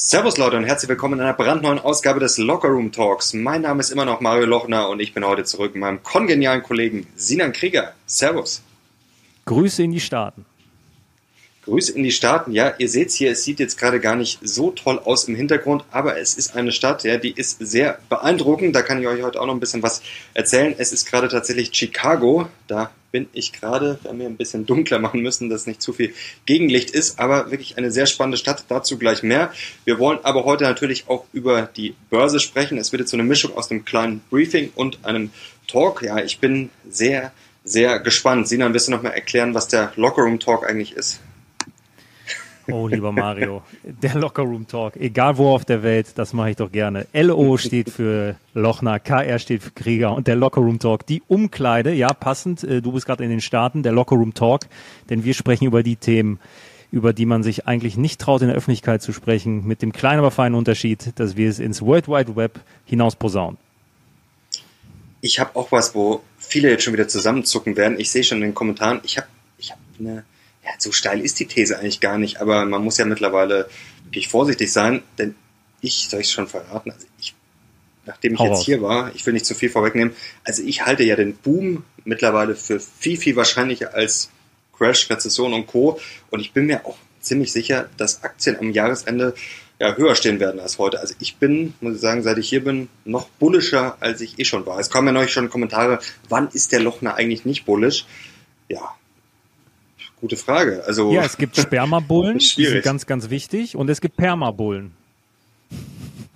Servus Leute und herzlich willkommen in einer brandneuen Ausgabe des Locker Room Talks. Mein Name ist immer noch Mario Lochner und ich bin heute zurück mit meinem kongenialen Kollegen Sinan Krieger. Servus. Grüße in die Staaten. Grüße in die Staaten. Ja, ihr seht hier, es sieht jetzt gerade gar nicht so toll aus im Hintergrund, aber es ist eine Stadt, ja, die ist sehr beeindruckend. Da kann ich euch heute auch noch ein bisschen was erzählen. Es ist gerade tatsächlich Chicago. Da bin ich gerade, wir haben hier ein bisschen dunkler machen müssen, dass nicht zu viel Gegenlicht ist, aber wirklich eine sehr spannende Stadt. Dazu gleich mehr. Wir wollen aber heute natürlich auch über die Börse sprechen. Es wird jetzt so eine Mischung aus einem kleinen Briefing und einem Talk. Ja, ich bin sehr, sehr gespannt. Sinan, wirst du noch mal erklären, was der Lockerroom Talk eigentlich ist? Oh, lieber Mario, der Lockerroom Talk, egal wo auf der Welt, das mache ich doch gerne. LO steht für Lochner, KR steht für Krieger und der Lockerroom Talk, die Umkleide, ja, passend, äh, du bist gerade in den Staaten, der Lockerroom Talk, denn wir sprechen über die Themen, über die man sich eigentlich nicht traut, in der Öffentlichkeit zu sprechen, mit dem kleinen, aber feinen Unterschied, dass wir es ins World Wide Web hinaus posaunen. Ich habe auch was, wo viele jetzt schon wieder zusammenzucken werden. Ich sehe schon in den Kommentaren, ich habe ich hab eine ja, so steil ist die These eigentlich gar nicht, aber man muss ja mittlerweile wirklich vorsichtig sein, denn ich, soll ich es schon verraten, also ich, nachdem ich Hau jetzt hier war, ich will nicht zu viel vorwegnehmen, also ich halte ja den Boom mittlerweile für viel, viel wahrscheinlicher als Crash, Rezession und Co. Und ich bin mir auch ziemlich sicher, dass Aktien am Jahresende ja, höher stehen werden als heute. Also ich bin, muss ich sagen, seit ich hier bin, noch bullischer, als ich eh schon war. Es kommen ja neulich schon Kommentare, wann ist der Lochner eigentlich nicht bullisch? Ja, Gute Frage. Also ja, es gibt Spermabullen, die sind ganz, ganz wichtig, und es gibt Permabullen.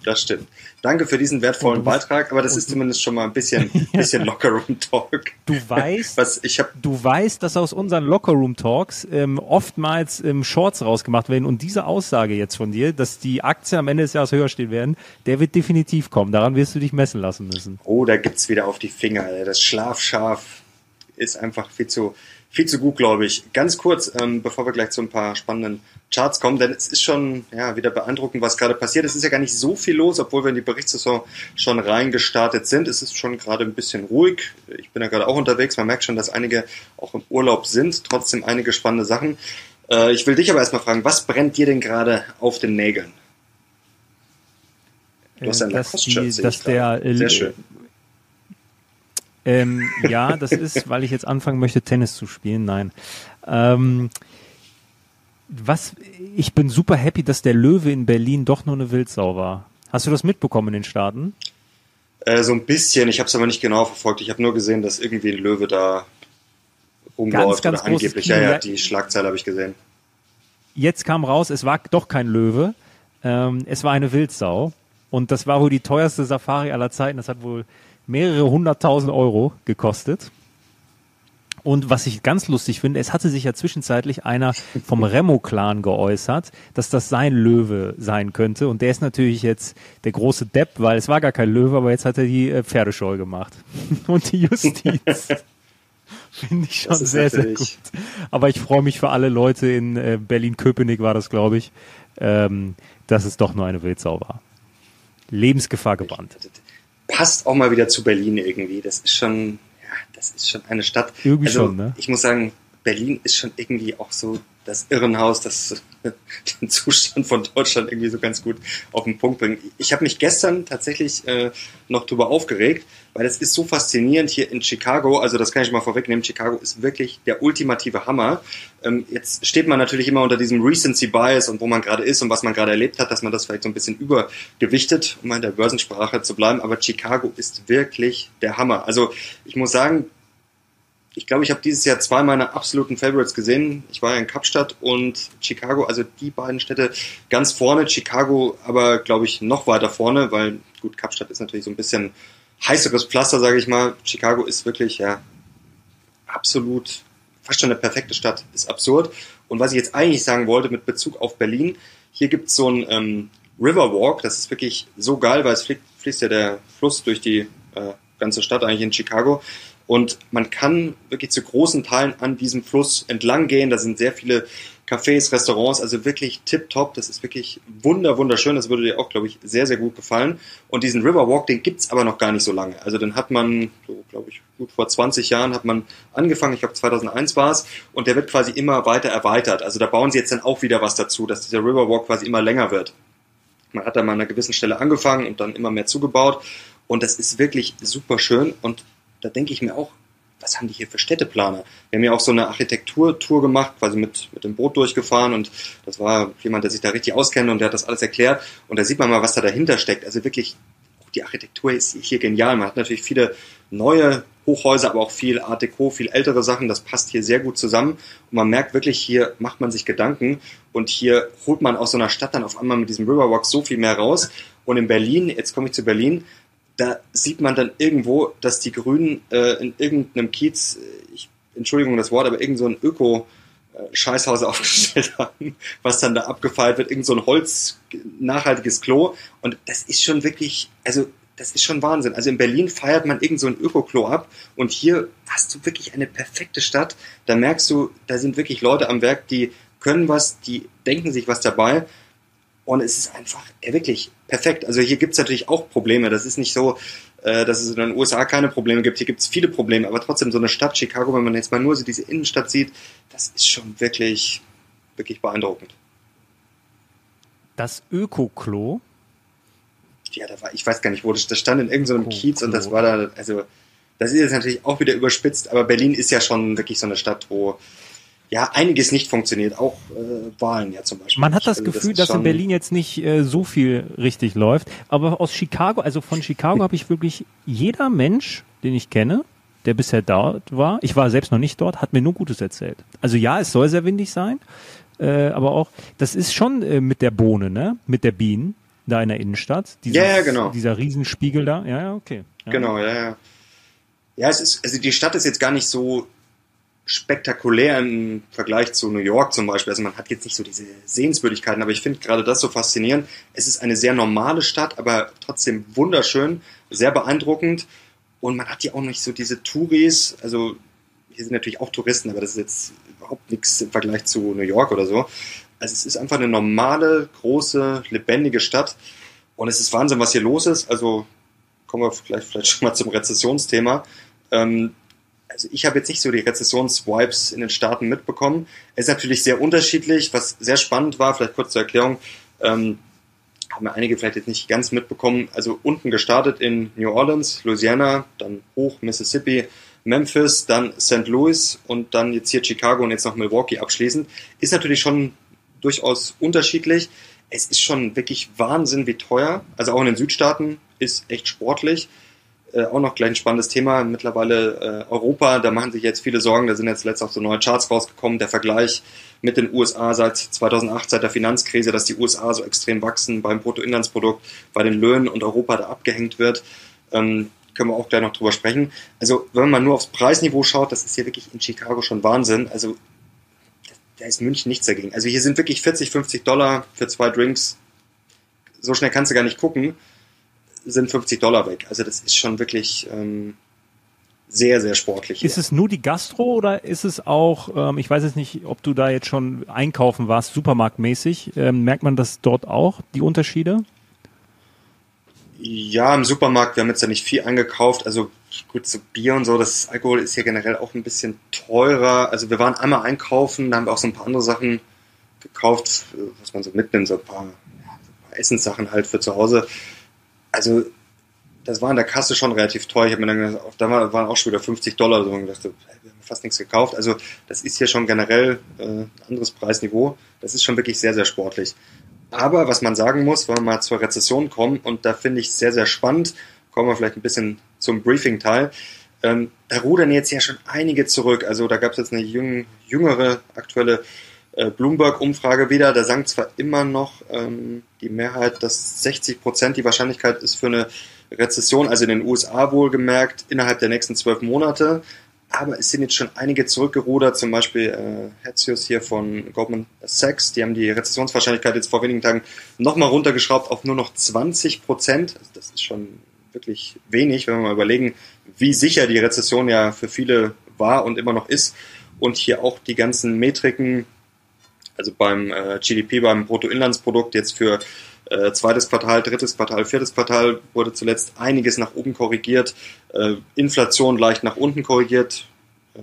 Das stimmt. Danke für diesen wertvollen Beitrag, aber das ist zumindest schon mal ein bisschen, bisschen Lockerroom Talk. Du weißt, Was ich hab, du weißt, dass aus unseren Lockerroom Talks ähm, oftmals ähm, Shorts rausgemacht werden und diese Aussage jetzt von dir, dass die Aktien am Ende des Jahres höher stehen werden, der wird definitiv kommen. Daran wirst du dich messen lassen müssen. Oh, da gibt's wieder auf die Finger. Das Schlafschaf ist einfach viel zu, viel zu gut, glaube ich. Ganz kurz, ähm, bevor wir gleich zu ein paar spannenden Charts kommen, denn es ist schon ja, wieder beeindruckend, was gerade passiert. Es ist ja gar nicht so viel los, obwohl wir in die Berichtssaison schon reingestartet sind. Es ist schon gerade ein bisschen ruhig. Ich bin ja gerade auch unterwegs. Man merkt schon, dass einige auch im Urlaub sind. Trotzdem einige spannende Sachen. Äh, ich will dich aber erstmal fragen, was brennt dir denn gerade auf den Nägeln? Du hast ja äh, dass, die, dass der Sehr schön. Ähm, ja, das ist, weil ich jetzt anfangen möchte, Tennis zu spielen. Nein. Ähm, was, ich bin super happy, dass der Löwe in Berlin doch nur eine Wildsau war. Hast du das mitbekommen in den Staaten? Äh, so ein bisschen. Ich habe es aber nicht genau verfolgt. Ich habe nur gesehen, dass irgendwie ein Löwe da rumläuft ganz, ganz oder angeblich. Ja, ja, die Schlagzeile habe ich gesehen. Jetzt kam raus, es war doch kein Löwe. Ähm, es war eine Wildsau. Und das war wohl die teuerste Safari aller Zeiten. Das hat wohl mehrere hunderttausend Euro gekostet. Und was ich ganz lustig finde, es hatte sich ja zwischenzeitlich einer vom Remo-Clan geäußert, dass das sein Löwe sein könnte. Und der ist natürlich jetzt der große Depp, weil es war gar kein Löwe, aber jetzt hat er die äh, Pferdescheu gemacht. Und die Justiz. Finde ich schon sehr, sehr gut. Aber ich freue mich für alle Leute in äh, Berlin-Köpenick war das, glaube ich, ähm, dass es doch nur eine Wildsau war. Lebensgefahr gebannt passt auch mal wieder zu Berlin irgendwie. Das ist schon, ja, das ist schon eine Stadt. Irgendwie also, schon, ne? Ich muss sagen, Berlin ist schon irgendwie auch so das Irrenhaus, das den Zustand von Deutschland irgendwie so ganz gut auf den Punkt bringt. Ich habe mich gestern tatsächlich äh, noch drüber aufgeregt, weil es ist so faszinierend hier in Chicago. Also das kann ich mal vorwegnehmen. Chicago ist wirklich der ultimative Hammer. Ähm, jetzt steht man natürlich immer unter diesem Recency Bias und wo man gerade ist und was man gerade erlebt hat, dass man das vielleicht so ein bisschen übergewichtet, um in der Börsensprache zu bleiben. Aber Chicago ist wirklich der Hammer. Also ich muss sagen, ich glaube, ich habe dieses Jahr zwei meiner absoluten Favorites gesehen. Ich war ja in Kapstadt und Chicago, also die beiden Städte ganz vorne. Chicago aber, glaube ich, noch weiter vorne, weil gut, Kapstadt ist natürlich so ein bisschen heißeres Pflaster, sage ich mal. Chicago ist wirklich ja absolut fast schon eine perfekte Stadt. Ist absurd. Und was ich jetzt eigentlich sagen wollte mit Bezug auf Berlin, hier gibt es so ein ähm, Riverwalk. Das ist wirklich so geil, weil es fließt ja der Fluss durch die äh, ganze Stadt eigentlich in Chicago. Und man kann wirklich zu großen Teilen an diesem Fluss entlang gehen. Da sind sehr viele Cafés, Restaurants, also wirklich tipptopp. Das ist wirklich wunder, wunderschön. Das würde dir auch, glaube ich, sehr, sehr gut gefallen. Und diesen Riverwalk, den gibt's aber noch gar nicht so lange. Also den hat man, so glaube ich, gut vor 20 Jahren hat man angefangen. Ich glaube 2001 war's Und der wird quasi immer weiter erweitert. Also da bauen sie jetzt dann auch wieder was dazu, dass dieser Riverwalk quasi immer länger wird. man hat da mal an einer gewissen Stelle angefangen und dann immer mehr zugebaut. Und das ist wirklich super schön. Und da denke ich mir auch, was haben die hier für Städteplaner? Wir haben ja auch so eine Architekturtour gemacht, quasi mit, mit dem Boot durchgefahren und das war jemand, der sich da richtig auskennt und der hat das alles erklärt und da sieht man mal, was da dahinter steckt. Also wirklich, die Architektur ist hier genial. Man hat natürlich viele neue Hochhäuser, aber auch viel Art Deco, viel ältere Sachen. Das passt hier sehr gut zusammen. Und man merkt wirklich, hier macht man sich Gedanken und hier holt man aus so einer Stadt dann auf einmal mit diesem Riverwalk so viel mehr raus. Und in Berlin, jetzt komme ich zu Berlin, da sieht man dann irgendwo, dass die Grünen äh, in irgendeinem Kiez, äh, ich, Entschuldigung das Wort, aber irgend so ein Öko- Scheißhaus aufgestellt haben, was dann da abgefeilt wird, irgend so ein Holz, nachhaltiges Klo. Und das ist schon wirklich, also das ist schon Wahnsinn. Also in Berlin feiert man irgend so ein Öko-Klo ab und hier hast du wirklich eine perfekte Stadt. Da merkst du, da sind wirklich Leute am Werk, die können was, die denken sich was dabei und es ist einfach ja, wirklich perfekt. Also hier gibt es natürlich auch Probleme. Das ist nicht so, äh, dass es in den USA keine Probleme gibt. Hier gibt es viele Probleme, aber trotzdem so eine Stadt Chicago, wenn man jetzt mal nur so diese Innenstadt sieht, das ist schon wirklich, wirklich beeindruckend. Das Öko-Klo? Ja, da war, ich weiß gar nicht, wo das, das stand in irgendeinem Kiez und das war da, also das ist jetzt natürlich auch wieder überspitzt, aber Berlin ist ja schon wirklich so eine Stadt, wo ja, einiges nicht funktioniert, auch äh, Wahlen ja zum Beispiel. Man hat das also, Gefühl, das dass in Berlin jetzt nicht äh, so viel richtig läuft, aber aus Chicago, also von Chicago habe ich wirklich jeder Mensch, den ich kenne, der bisher dort war, ich war selbst noch nicht dort, hat mir nur Gutes erzählt. Also ja, es soll sehr windig sein, äh, aber auch, das ist schon äh, mit der Bohne, ne, mit der Bienen da in der Innenstadt. Dieses, ja, ja, genau. Dieser Riesenspiegel da, ja, ja, okay. Ja. Genau, ja, ja. Ja, es ist, also die Stadt ist jetzt gar nicht so spektakulär im Vergleich zu New York zum Beispiel. Also man hat jetzt nicht so diese Sehenswürdigkeiten, aber ich finde gerade das so faszinierend. Es ist eine sehr normale Stadt, aber trotzdem wunderschön, sehr beeindruckend. Und man hat ja auch nicht so diese Touris, also hier sind natürlich auch Touristen, aber das ist jetzt überhaupt nichts im Vergleich zu New York oder so. Also es ist einfach eine normale, große, lebendige Stadt. Und es ist Wahnsinn, was hier los ist. Also kommen wir vielleicht, vielleicht schon mal zum Rezessionsthema. Ähm, also ich habe jetzt nicht so die Rezessionswipes in den Staaten mitbekommen. Es ist natürlich sehr unterschiedlich, was sehr spannend war, vielleicht kurz zur Erklärung, ähm, haben wir einige vielleicht jetzt nicht ganz mitbekommen. Also unten gestartet in New Orleans, Louisiana, dann hoch Mississippi, Memphis, dann St. Louis und dann jetzt hier Chicago und jetzt noch Milwaukee abschließend. Ist natürlich schon durchaus unterschiedlich. Es ist schon wirklich Wahnsinn, wie teuer. Also auch in den Südstaaten ist echt sportlich äh, auch noch gleich ein spannendes Thema. Mittlerweile äh, Europa, da machen sich jetzt viele Sorgen. Da sind jetzt letztens auch so neue Charts rausgekommen. Der Vergleich mit den USA seit 2008, seit der Finanzkrise, dass die USA so extrem wachsen beim Bruttoinlandsprodukt, bei den Löhnen und Europa da abgehängt wird. Ähm, können wir auch gleich noch drüber sprechen. Also, wenn man nur aufs Preisniveau schaut, das ist hier wirklich in Chicago schon Wahnsinn. Also, da ist München nichts dagegen. Also, hier sind wirklich 40, 50 Dollar für zwei Drinks. So schnell kannst du gar nicht gucken sind 50 Dollar weg. Also das ist schon wirklich ähm, sehr, sehr sportlich. Hier. Ist es nur die Gastro oder ist es auch, ähm, ich weiß jetzt nicht, ob du da jetzt schon einkaufen warst, supermarktmäßig, ähm, merkt man das dort auch, die Unterschiede? Ja, im Supermarkt, wir haben jetzt ja nicht viel eingekauft, also gut, so Bier und so, das Alkohol ist hier generell auch ein bisschen teurer. Also wir waren einmal einkaufen, da haben wir auch so ein paar andere Sachen gekauft, was man so mitnimmt, so ein paar, so ein paar Essenssachen halt für zu Hause also das war in der Kasse schon relativ teuer. Ich habe mir dann gedacht, da waren auch schon wieder 50 Dollar so und dachte, wir haben fast nichts gekauft. Also das ist hier schon generell äh, anderes Preisniveau. Das ist schon wirklich sehr, sehr sportlich. Aber was man sagen muss, wenn wir mal zur Rezession kommen, und da finde ich sehr, sehr spannend, kommen wir vielleicht ein bisschen zum Briefing-Teil. Ähm, da rudern jetzt ja schon einige zurück. Also da gab es jetzt eine jüng, jüngere aktuelle Bloomberg-Umfrage wieder, da sagen zwar immer noch ähm, die Mehrheit, dass 60 Prozent die Wahrscheinlichkeit ist für eine Rezession, also in den USA wohlgemerkt, innerhalb der nächsten zwölf Monate. Aber es sind jetzt schon einige zurückgerudert, zum Beispiel äh, Hetzius hier von Goldman Sachs, die haben die Rezessionswahrscheinlichkeit jetzt vor wenigen Tagen nochmal runtergeschraubt auf nur noch 20 Prozent. Also das ist schon wirklich wenig, wenn wir mal überlegen, wie sicher die Rezession ja für viele war und immer noch ist. Und hier auch die ganzen Metriken, also beim äh, GDP, beim Bruttoinlandsprodukt jetzt für äh, zweites Quartal, drittes Quartal, viertes Quartal wurde zuletzt einiges nach oben korrigiert, äh, Inflation leicht nach unten korrigiert, äh,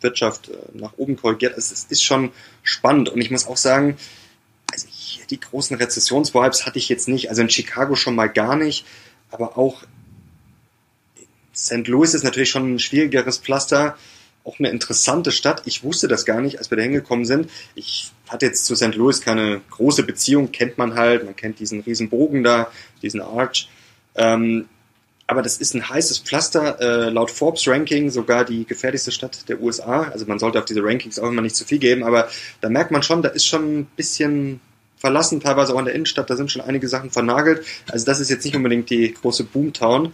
Wirtschaft äh, nach oben korrigiert. Es, es, ist schon spannend und ich muss auch sagen, also hier die großen Rezessionsvibes hatte ich jetzt nicht. Also in Chicago schon mal gar nicht, aber auch St. Louis ist natürlich schon ein schwierigeres Pflaster auch eine interessante Stadt. Ich wusste das gar nicht, als wir da hingekommen sind. Ich hatte jetzt zu St. Louis keine große Beziehung, kennt man halt. Man kennt diesen riesen Bogen da, diesen Arch. Ähm, aber das ist ein heißes Pflaster, äh, laut Forbes Ranking sogar die gefährlichste Stadt der USA. Also man sollte auf diese Rankings auch immer nicht zu viel geben, aber da merkt man schon, da ist schon ein bisschen verlassen, teilweise auch in der Innenstadt, da sind schon einige Sachen vernagelt. Also das ist jetzt nicht unbedingt die große Boomtown.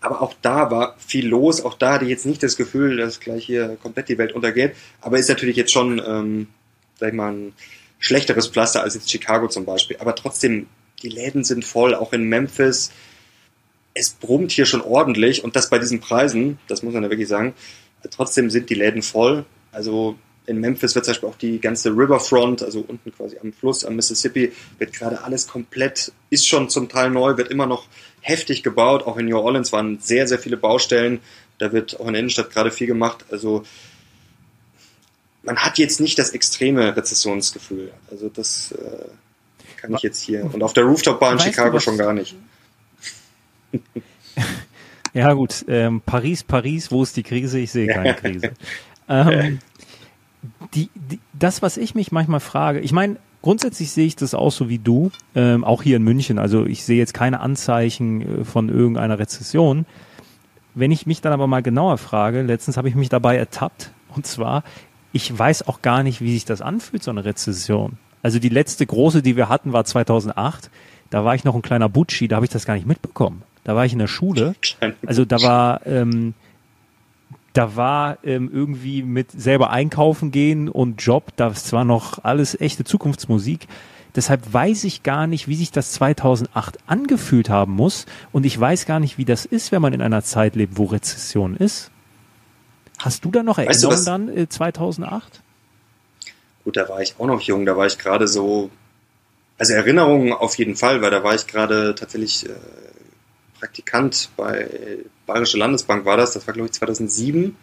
Aber auch da war viel los. Auch da hatte ich jetzt nicht das Gefühl, dass gleich hier komplett die Welt untergeht. Aber ist natürlich jetzt schon, ähm, sag ich mal, ein schlechteres Pflaster als jetzt Chicago zum Beispiel. Aber trotzdem, die Läden sind voll, auch in Memphis. Es brummt hier schon ordentlich und das bei diesen Preisen, das muss man ja wirklich sagen. Trotzdem sind die Läden voll. Also in Memphis wird zum Beispiel auch die ganze Riverfront, also unten quasi am Fluss, am Mississippi, wird gerade alles komplett, ist schon zum Teil neu, wird immer noch heftig gebaut. Auch in New Orleans waren sehr, sehr viele Baustellen. Da wird auch in der Innenstadt gerade viel gemacht. Also man hat jetzt nicht das extreme Rezessionsgefühl. Also das äh, kann ich jetzt hier. Und auf der Rooftop-Bar in Chicago schon gar nicht. Ja gut, ähm, Paris, Paris, wo ist die Krise? Ich sehe keine Krise. ähm, die, die, das, was ich mich manchmal frage, ich meine, grundsätzlich sehe ich das auch so wie du, ähm, auch hier in München. Also ich sehe jetzt keine Anzeichen äh, von irgendeiner Rezession. Wenn ich mich dann aber mal genauer frage, letztens habe ich mich dabei ertappt, und zwar, ich weiß auch gar nicht, wie sich das anfühlt, so eine Rezession. Also die letzte große, die wir hatten, war 2008. Da war ich noch ein kleiner Butschi, da habe ich das gar nicht mitbekommen. Da war ich in der Schule. Also da war ähm, da war ähm, irgendwie mit selber einkaufen gehen und Job, das war noch alles echte Zukunftsmusik. Deshalb weiß ich gar nicht, wie sich das 2008 angefühlt haben muss und ich weiß gar nicht, wie das ist, wenn man in einer Zeit lebt, wo Rezession ist. Hast du da noch Erinnerungen weißt du dann äh, 2008? Gut, da war ich auch noch jung, da war ich gerade so, also Erinnerungen auf jeden Fall, weil da war ich gerade tatsächlich äh, Praktikant bei Bayerische Landesbank war das, das war glaube ich 2007.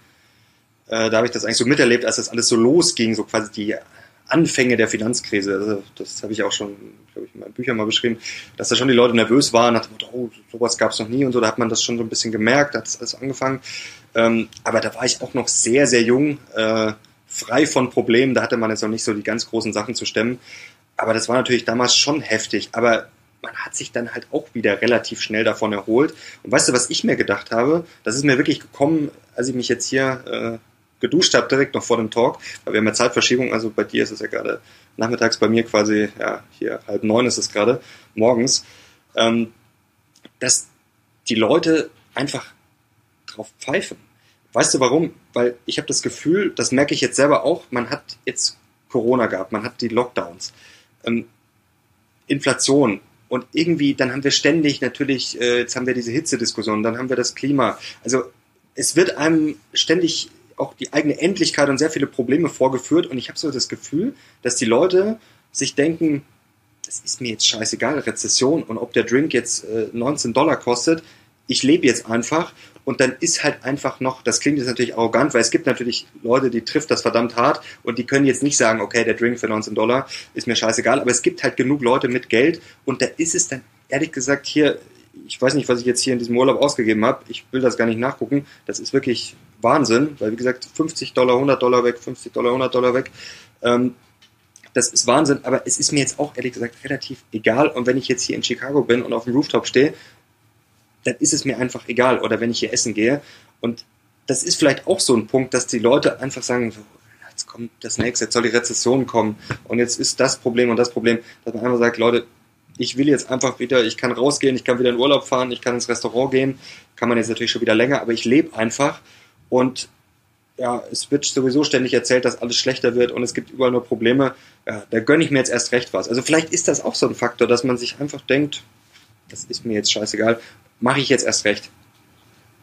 Äh, da habe ich das eigentlich so miterlebt, als das alles so losging, so quasi die Anfänge der Finanzkrise. Also das habe ich auch schon, glaube ich, in meinen Büchern mal beschrieben, dass da schon die Leute nervös waren, nach dem Motto, oh, sowas gab es noch nie und so, da hat man das schon so ein bisschen gemerkt, da hat das alles angefangen. Ähm, aber da war ich auch noch sehr, sehr jung, äh, frei von Problemen, da hatte man jetzt noch nicht so die ganz großen Sachen zu stemmen. Aber das war natürlich damals schon heftig. Aber man hat sich dann halt auch wieder relativ schnell davon erholt. Und weißt du, was ich mir gedacht habe? Das ist mir wirklich gekommen, als ich mich jetzt hier äh, geduscht habe, direkt noch vor dem Talk, weil wir haben ja Zeitverschiebung, also bei dir ist es ja gerade nachmittags, bei mir quasi, ja, hier halb neun ist es gerade, morgens, ähm, dass die Leute einfach drauf pfeifen. Weißt du warum? Weil ich habe das Gefühl, das merke ich jetzt selber auch, man hat jetzt Corona gehabt, man hat die Lockdowns. Ähm, Inflation, und irgendwie, dann haben wir ständig natürlich, äh, jetzt haben wir diese Hitzediskussion, dann haben wir das Klima. Also es wird einem ständig auch die eigene Endlichkeit und sehr viele Probleme vorgeführt. Und ich habe so das Gefühl, dass die Leute sich denken, das ist mir jetzt scheißegal, Rezession und ob der Drink jetzt äh, 19 Dollar kostet, ich lebe jetzt einfach und dann ist halt einfach noch, das klingt jetzt natürlich arrogant, weil es gibt natürlich Leute, die trifft das verdammt hart und die können jetzt nicht sagen, okay, der Drink für 19 Dollar ist mir scheißegal, aber es gibt halt genug Leute mit Geld und da ist es dann ehrlich gesagt hier, ich weiß nicht, was ich jetzt hier in diesem Urlaub ausgegeben habe, ich will das gar nicht nachgucken, das ist wirklich Wahnsinn, weil wie gesagt, 50 Dollar, 100 Dollar weg, 50 Dollar, 100 Dollar weg, ähm, das ist Wahnsinn, aber es ist mir jetzt auch ehrlich gesagt relativ egal. Und wenn ich jetzt hier in Chicago bin und auf dem Rooftop stehe dann ist es mir einfach egal. Oder wenn ich hier essen gehe. Und das ist vielleicht auch so ein Punkt, dass die Leute einfach sagen, so, jetzt kommt das nächste, jetzt soll die Rezession kommen und jetzt ist das Problem und das Problem, dass man einfach sagt, Leute, ich will jetzt einfach wieder, ich kann rausgehen, ich kann wieder in Urlaub fahren, ich kann ins Restaurant gehen, kann man jetzt natürlich schon wieder länger, aber ich lebe einfach und ja, es wird sowieso ständig erzählt, dass alles schlechter wird und es gibt überall nur Probleme. Ja, da gönne ich mir jetzt erst recht was. Also vielleicht ist das auch so ein Faktor, dass man sich einfach denkt, das ist mir jetzt scheißegal mache ich jetzt erst recht.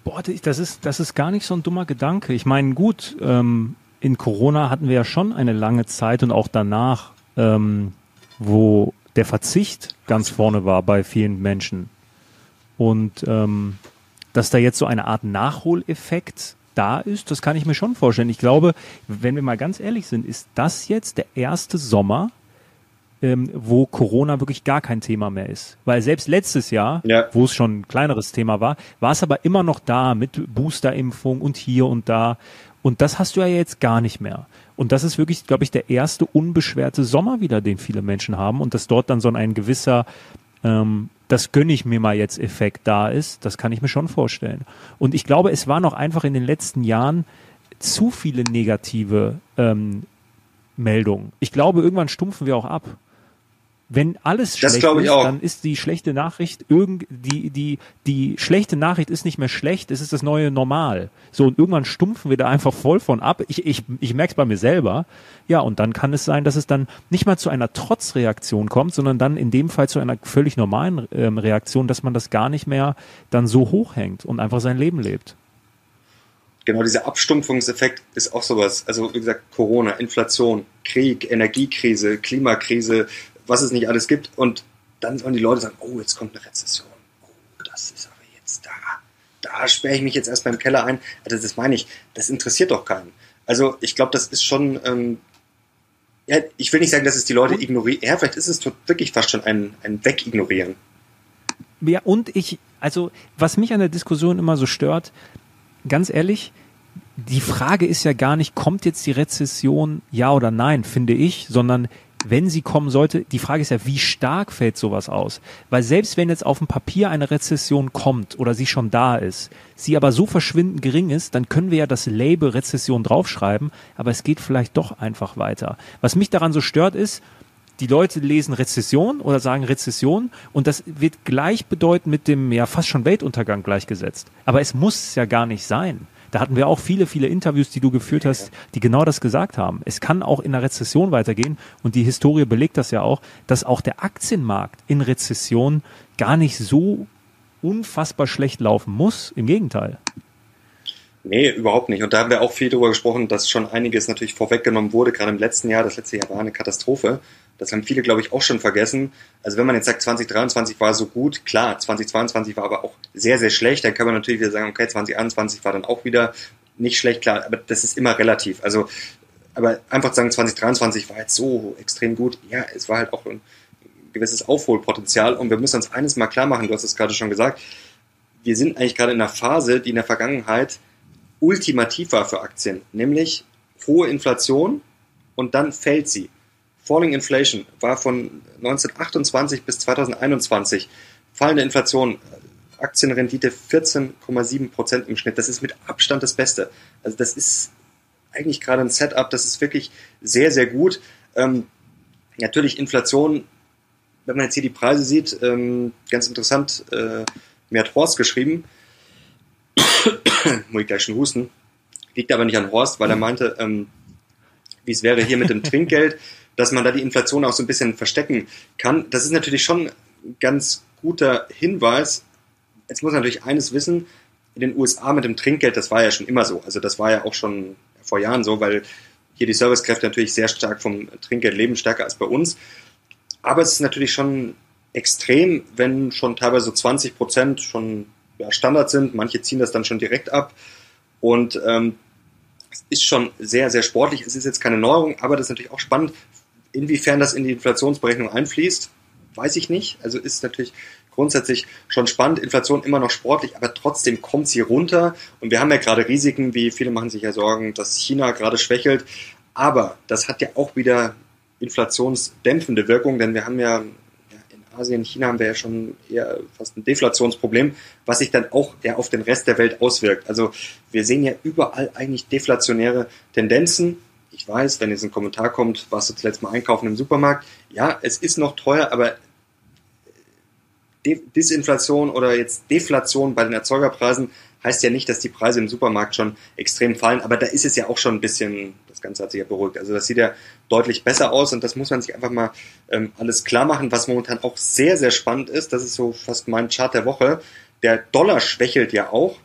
Boah, das ist, das ist gar nicht so ein dummer Gedanke. Ich meine, gut, ähm, in Corona hatten wir ja schon eine lange Zeit und auch danach, ähm, wo der Verzicht ganz vorne war bei vielen Menschen. Und ähm, dass da jetzt so eine Art Nachholeffekt da ist, das kann ich mir schon vorstellen. Ich glaube, wenn wir mal ganz ehrlich sind, ist das jetzt der erste Sommer, ähm, wo Corona wirklich gar kein Thema mehr ist. Weil selbst letztes Jahr, Ja. wo es schon ein kleineres Thema war, war es aber immer noch da mit Boosterimpfung und hier und da. Und das hast du ja jetzt gar nicht mehr. Und das ist wirklich, glaube ich, der erste unbeschwerte Sommer wieder, den viele Menschen haben. Und dass dort dann so ein gewisser, ähm, das gönne ich mir mal jetzt Effekt da ist, das kann ich mir schon vorstellen. Und ich glaube, es waren auch einfach in den letzten Jahren zu viele negative ähm, Meldungen. Ich glaube, irgendwann stumpfen wir auch ab. Wenn alles Das schlecht ist, auch. dann ist die schlechte Nachricht irgend die die die schlechte Nachricht ist nicht mehr schlecht, es ist das neue Normal. So und irgendwann stumpfen wir da einfach voll von ab. Ich ich ich merke es bei mir selber. Ja, und dann kann es sein, dass es dann nicht mal zu einer Trotzreaktion kommt, sondern dann in dem Fall zu einer völlig normalen ähm, Reaktion, dass man das gar nicht mehr dann so hochhängt und einfach sein Leben lebt. Genau, dieser Abstumpfungseffekt ist auch sowas. Also, wie gesagt, Corona, Inflation, Krieg, Energiekrise, Klimakrise, was es nicht alles gibt. Und dann sollen die Leute sagen, oh, jetzt kommt eine Rezession. Oh, das ist aber jetzt da. Da sperre ich mich jetzt erst beim Keller ein. Also, das meine ich, das interessiert doch keinen. Also, ich glaube, das ist schon, ähm, ja, ich will nicht sagen, dass es die Leute ignorieren. Ja, vielleicht ist es wirklich fast schon ein, ein Wegignorieren. Ja, und ich, also, was mich an der Diskussion immer so stört, ganz ehrlich, die Frage ist ja gar nicht, kommt jetzt die Rezession, ja oder nein, finde ich, sondern wenn sie kommen sollte, die Frage ist ja, wie stark fällt sowas aus? Weil selbst wenn jetzt auf dem Papier eine Rezession kommt oder sie schon da ist, sie aber so verschwindend gering ist, dann können wir ja das Label Rezession draufschreiben, aber es geht vielleicht doch einfach weiter. Was mich daran so stört ist, die Leute lesen Rezession oder sagen Rezession und das wird gleichbedeutend mit dem ja fast schon Weltuntergang gleichgesetzt. Aber es muss es ja gar nicht sein. Da hatten wir auch viele, viele Interviews, die du geführt hast, die genau das gesagt haben. Es kann auch in der Rezession weitergehen und die Historie belegt das ja auch, dass auch der Aktienmarkt in Rezession gar nicht so unfassbar schlecht laufen muss. Im Gegenteil. Nee, überhaupt nicht. Und da haben wir auch viel darüber gesprochen, dass schon einiges natürlich vorweggenommen wurde, gerade im letzten Jahr. Das letzte Jahr war eine Katastrophe. Das haben viele, glaube ich, auch schon vergessen. Also wenn man jetzt sagt, 2023 war so gut, klar, 2022 war aber auch sehr, sehr schlecht, dann kann man natürlich wieder sagen, okay, 2021 war dann auch wieder nicht schlecht, klar, aber das ist immer relativ. Also, aber einfach sagen, 2023 war jetzt so extrem gut, ja, es war halt auch ein gewisses Aufholpotenzial und wir müssen uns eines mal klar machen, du hast es gerade schon gesagt, wir sind eigentlich gerade in einer Phase, die in der Vergangenheit ultimativ war für Aktien, nämlich hohe Inflation und dann fällt sie. Falling Inflation war von 1928 bis 2021 fallende Inflation, Aktienrendite 14,7 Prozent im Schnitt. Das ist mit Abstand das Beste. Also das ist eigentlich gerade ein Setup, das ist wirklich sehr, sehr gut. Ähm, natürlich Inflation, wenn man jetzt hier die Preise sieht, ähm, ganz interessant, äh, mir hat Horst geschrieben, muss ich gleich schon husten, liegt aber nicht an Horst, weil er meinte, ähm, wie es wäre hier mit dem Trinkgeld, dass man da die Inflation auch so ein bisschen verstecken kann. Das ist natürlich schon ein ganz guter Hinweis. Jetzt muss man natürlich eines wissen, in den USA mit dem Trinkgeld, das war ja schon immer so. Also das war ja auch schon vor Jahren so, weil hier die Servicekräfte natürlich sehr stark vom Trinkgeld leben, stärker als bei uns. Aber es ist natürlich schon extrem, wenn schon teilweise so 20 Prozent schon ja, Standard sind. Manche ziehen das dann schon direkt ab. Und ähm, es ist schon sehr, sehr sportlich. Es ist jetzt keine Neuerung, aber das ist natürlich auch spannend. Inwiefern das in die Inflationsberechnung einfließt, weiß ich nicht. Also ist natürlich grundsätzlich schon spannend. Inflation immer noch sportlich, aber trotzdem kommt sie runter. Und wir haben ja gerade Risiken, wie viele machen sich ja Sorgen, dass China gerade schwächelt. Aber das hat ja auch wieder inflationsdämpfende Wirkung, denn wir haben ja in Asien, China haben wir ja schon eher fast ein Deflationsproblem, was sich dann auch ja auf den Rest der Welt auswirkt. Also wir sehen ja überall eigentlich deflationäre Tendenzen. Ich weiß, wenn jetzt ein Kommentar kommt, warst du zuletzt mal einkaufen im Supermarkt. Ja, es ist noch teuer, aber Disinflation oder jetzt Deflation bei den Erzeugerpreisen heißt ja nicht, dass die Preise im Supermarkt schon extrem fallen, aber da ist es ja auch schon ein bisschen, das Ganze hat sich ja beruhigt. Also das sieht ja deutlich besser aus und das muss man sich einfach mal ähm, alles klar machen, was momentan auch sehr, sehr spannend ist. Das ist so fast mein Chart der Woche. Der Dollar schwächelt ja auch.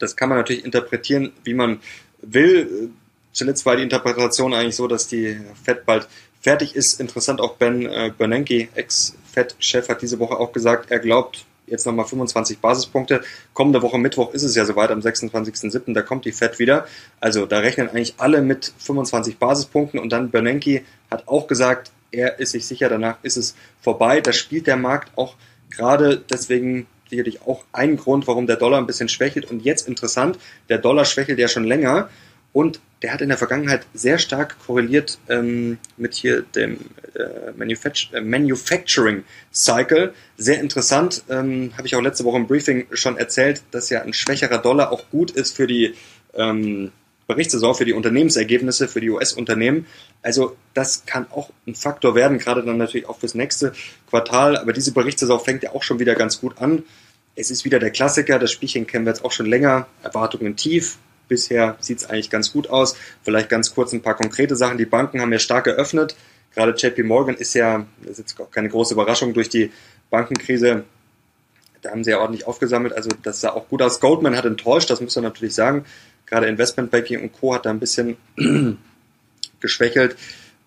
Das kann man natürlich interpretieren, wie man will. Zuletzt war die Interpretation eigentlich so, dass die Fed bald fertig ist. Interessant auch Ben äh, Bernanke, Ex-Fed-Chef, hat diese Woche auch gesagt, er glaubt, jetzt nochmal 25 Basispunkte. Kommende Woche Mittwoch ist es ja soweit, am 26.07., da kommt die Fed wieder. Also da rechnen eigentlich alle mit 25 Basispunkten und dann Bernanke hat auch gesagt, er ist sich sicher, danach ist es vorbei. Das spielt der Markt auch gerade deswegen sicherlich auch ein Grund, warum der Dollar ein bisschen schwächelt. Und jetzt interessant, der Dollar schwächelt ja schon länger und der hat in der Vergangenheit sehr stark korreliert ähm, mit hier dem äh, Manufact äh, Manufacturing Cycle. Sehr interessant, ähm, habe ich auch letzte Woche im Briefing schon erzählt, dass ja ein schwächerer Dollar auch gut ist für die ähm, Berichtssaison, für die Unternehmensergebnisse, für die US-Unternehmen. Also das kann auch ein Faktor werden, gerade dann natürlich auch fürs nächste Quartal. Aber diese Berichtssaison fängt ja auch schon wieder ganz gut an. Es ist wieder der Klassiker, das Spielchen kennen wir jetzt auch schon länger. Erwartungen tief, Bisher sieht es eigentlich ganz gut aus. Vielleicht ganz kurz ein paar konkrete Sachen. Die Banken haben ja stark geöffnet. Gerade JP Morgan ist ja, das ist jetzt auch keine große Überraschung durch die Bankenkrise. Da haben sie ja ordentlich aufgesammelt. Also das sah auch gut aus. Goldman hat enttäuscht, das muss man natürlich sagen. Gerade Investmentbanking und Co. hat da ein bisschen geschwächelt.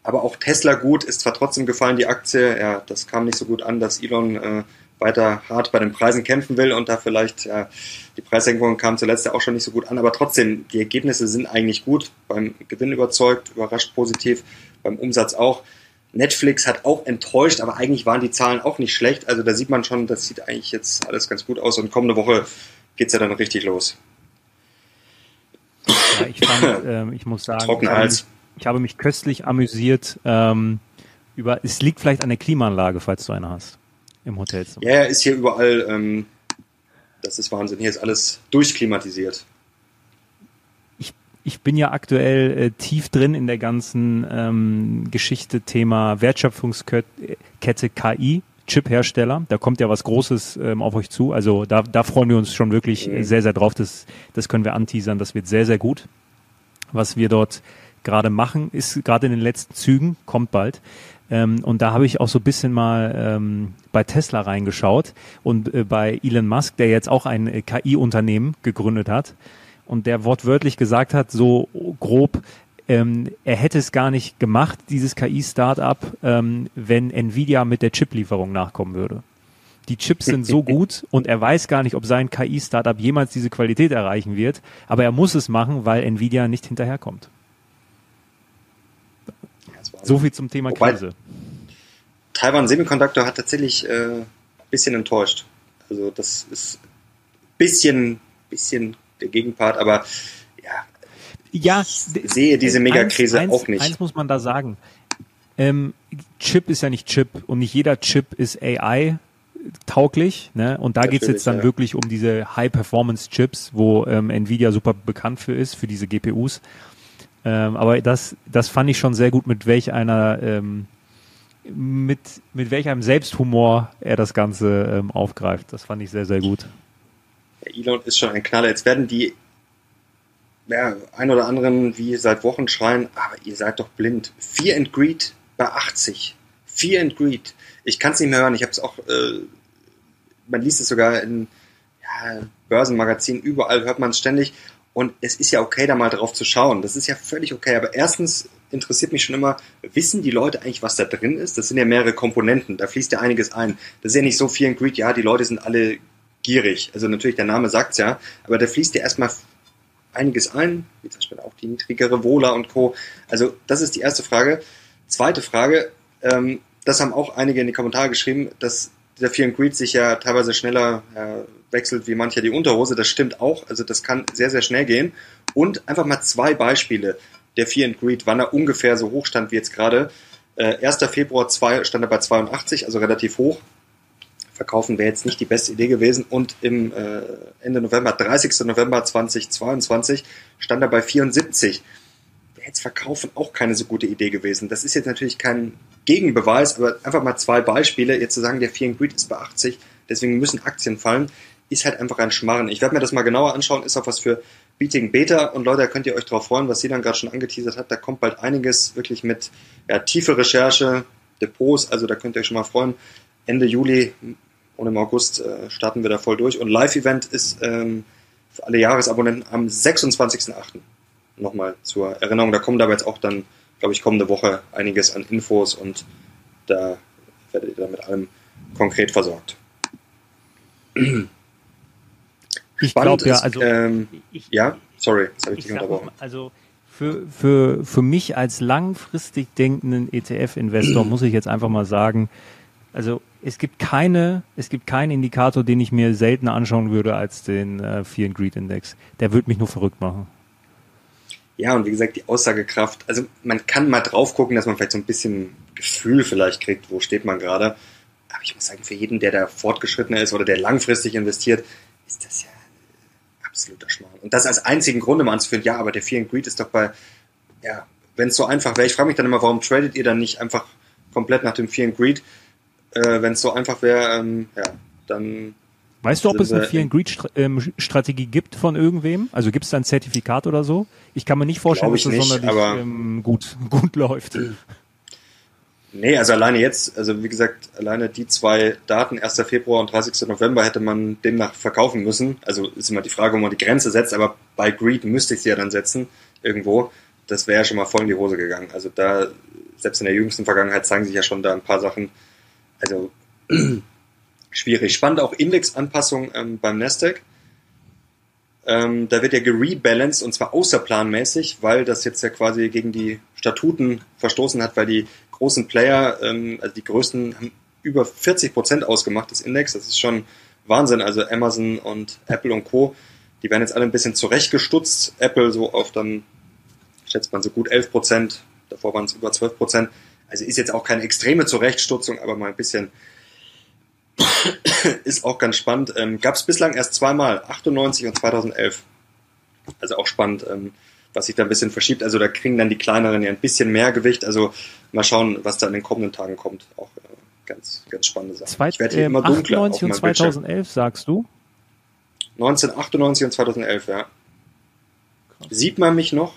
Aber auch Tesla gut, ist zwar trotzdem gefallen, die Aktie. Ja, das kam nicht so gut an, dass Elon äh, weiter hart bei den Preisen kämpfen will und da vielleicht ja, die Preissenkung kam zuletzt ja auch schon nicht so gut an, aber trotzdem, die Ergebnisse sind eigentlich gut. Beim Gewinn überzeugt, überrascht positiv, beim Umsatz auch. Netflix hat auch enttäuscht, aber eigentlich waren die Zahlen auch nicht schlecht. Also da sieht man schon, das sieht eigentlich jetzt alles ganz gut aus und kommende Woche geht's ja dann richtig los. Ja, ich fand, ähm, ich muss sagen, ich habe, mich, ich habe, mich, köstlich amüsiert ähm, über, es liegt vielleicht an der Klimaanlage, falls du eine hast im Hotelzimmer. Ja, ist hier überall, ähm, das ist Wahnsinn. Hier ist alles durchklimatisiert. Ich, ich bin ja aktuell äh, tief drin in der ganzen ähm, Geschichte Thema Wertschöpfungskette KI. Chip-Hersteller, da kommt ja was Großes ähm, auf euch zu. Also da, da freuen wir uns schon wirklich mhm. sehr, sehr drauf. Das, das können wir anteasern. Das wird sehr, sehr gut. Was wir dort gerade machen, ist gerade in den letzten Zügen, kommt bald. Ähm, und da habe ich auch so ein bisschen mal ähm, bei Tesla reingeschaut und äh, bei Elon Musk, der jetzt auch ein äh, KI-Unternehmen gegründet hat und der wortwörtlich gesagt hat, so grob, ähm, er hätte es gar nicht gemacht, dieses KI-Startup, ähm, wenn Nvidia mit der Chip-Lieferung nachkommen würde. Die Chips sind so gut und er weiß gar nicht, ob sein KI-Startup jemals diese Qualität erreichen wird, aber er muss es machen, weil Nvidia nicht hinterherkommt. So viel zum Thema Wobei, Krise. Taiwan Semiconductor hat tatsächlich ein äh, bisschen enttäuscht. Also das ist ein bisschen, bisschen der Gegenpart, aber ja, ja ich sehe diese Megakrise eins, auch nicht. Eins muss man da sagen. Ähm, Chip ist ja nicht Chip und nicht jeder Chip ist AI tauglich. Ne? Und da geht es jetzt dann ja. wirklich um diese High-Performance-Chips, wo ähm, Nvidia super bekannt für ist, für diese GPUs. Ähm, aber das, das fand ich schon sehr gut, mit welch einer, ähm, mit, mit welch einem Selbsthumor er das Ganze ähm, aufgreift. Das fand ich sehr, sehr gut. Der Elon ist schon ein Knaller. Jetzt werden die ja, ein oder anderen wie seit Wochen schreien, aber ihr seid doch blind. Fear and Greed bei 80. Fear and Greed. Ich kann es nicht mehr hören. Ich habe es auch, äh, man liest es sogar in ja, Börsenmagazinen, überall hört man es ständig. Und es ist ja okay, da mal drauf zu schauen. Das ist ja völlig okay. Aber erstens interessiert mich schon immer, wissen die Leute eigentlich, was da drin ist? Das sind ja mehrere Komponenten. Da fließt ja einiges ein. Das ist ja nicht so viel in Greed. Ja, die Leute sind alle gierig. Also natürlich, der Name sagt's ja. Aber da fließt ja erstmal einiges ein, wie zum Beispiel auch die niedrigere Wohler und Co. Also das ist die erste Frage. Zweite Frage, ähm, das haben auch einige in die Kommentare geschrieben, dass dieser Fear and Greed sich ja teilweise schneller äh, wechselt wie mancher die Unterhose. Das stimmt auch. Also das kann sehr, sehr schnell gehen. Und einfach mal zwei Beispiele der Fear and Greed, wann er ungefähr so hoch stand wie jetzt gerade. Äh, 1. Februar 2, stand er bei 82, also relativ hoch. Verkaufen wäre jetzt nicht die beste Idee gewesen. Und im äh, Ende November, 30. November 2022, stand er bei 74 jetzt verkaufen auch keine so gute Idee gewesen. Das ist jetzt natürlich kein Gegenbeweis, aber einfach mal zwei Beispiele. Jetzt zu sagen, der Fear and Greed ist bei 80, deswegen müssen Aktien fallen ist halt einfach ein Schmarren. Ich werde mir das mal genauer anschauen, ist auch was für Beating Beta und Leute, da könnt ihr euch drauf freuen, was sie dann gerade schon angeteasert hat. Da kommt bald einiges wirklich mit ja, tiefe Recherche, Depots, also da könnt ihr euch schon mal freuen. Ende Juli und im August äh, starten wir da voll durch. Und Live-Event ist ähm, für alle Jahresabonnenten am 26.08. Nochmal zur Erinnerung. Da kommt aber jetzt auch dann, glaube ich, kommende Woche einiges an Infos und da werdet ihr dann mit allem konkret versorgt. Ich glaube ja, also ähm, ich, ja, sorry, jetzt habe ich dich unterbrochen. Also Für, für, für mich als langfristig denkenden ETF-Investor muss ich jetzt einfach mal sagen, also es gibt keine, es gibt keinen Indikator, den ich mir seltener anschauen würde als den äh, Fear and Greed Index. Der würde mich nur verrückt machen. Ja, und wie gesagt, die Aussagekraft, also man kann mal drauf gucken, dass man vielleicht so ein bisschen Gefühl vielleicht kriegt, wo steht man gerade. Aber ich muss sagen, für jeden, der da fortgeschrittener ist oder der langfristig investiert, ist das ja absoluter Schmarrn. Und das als einzigen Grund immer anzuführen, ja, aber der Fear and Greed ist doch bei, ja, wenn es so einfach wäre, ich frage mich dann immer, warum tradet ihr dann nicht einfach komplett nach dem Fear and Greed? Äh, wenn es so einfach wäre, ähm, ja, dann Weißt du, ob es eine Fear and Greed ähm, Strategie gibt von irgendwem? Also gibt es da ein Zertifikat oder so? Ich kann mir nicht vorstellen, dass das nicht, sonderlich ähm, gut, gut läuft. Nee, also alleine jetzt, also wie gesagt, alleine die zwei Daten, 1. Februar und 30. November, hätte man demnach verkaufen müssen. Also ist immer die Frage, wo man die Grenze setzt, aber bei Greed müsste ich sie ja dann setzen, irgendwo. Das wäre ja schon mal voll in die Hose gegangen. Also da, selbst in der jüngsten Vergangenheit zeigen sich ja schon da ein paar Sachen. Also schwierig. Spannend auch Indexanpassung ähm, beim Nasdaq. Ähm, da wird ja gerebalanced und zwar außerplanmäßig, weil das jetzt ja quasi gegen die Statuten verstoßen hat, weil die großen Player, ähm, also die größten, haben über 40 Prozent ausgemacht des Index. Das ist schon Wahnsinn. Also Amazon und Apple und Co. Die werden jetzt alle ein bisschen zurechtgestutzt. Apple so auf dann, schätzt man so gut 11 Prozent. Davor waren es über 12 Prozent. Also ist jetzt auch keine extreme Zurechtstutzung, aber mal ein bisschen ist auch ganz spannend. Ähm, Gab es bislang erst zweimal, 98 und 2011. Also auch spannend, ähm, was sich da ein bisschen verschiebt. Also da kriegen dann die kleineren ja ein bisschen mehr Gewicht. Also mal schauen, was da in den kommenden Tagen kommt. Auch äh, ganz, ganz spannende Sache. Zweit, ich werde hier ähm, immer dunkler 98 und 2011 Bildschirm. sagst du? 1998 und 2011, ja. Krass. Sieht man mich noch?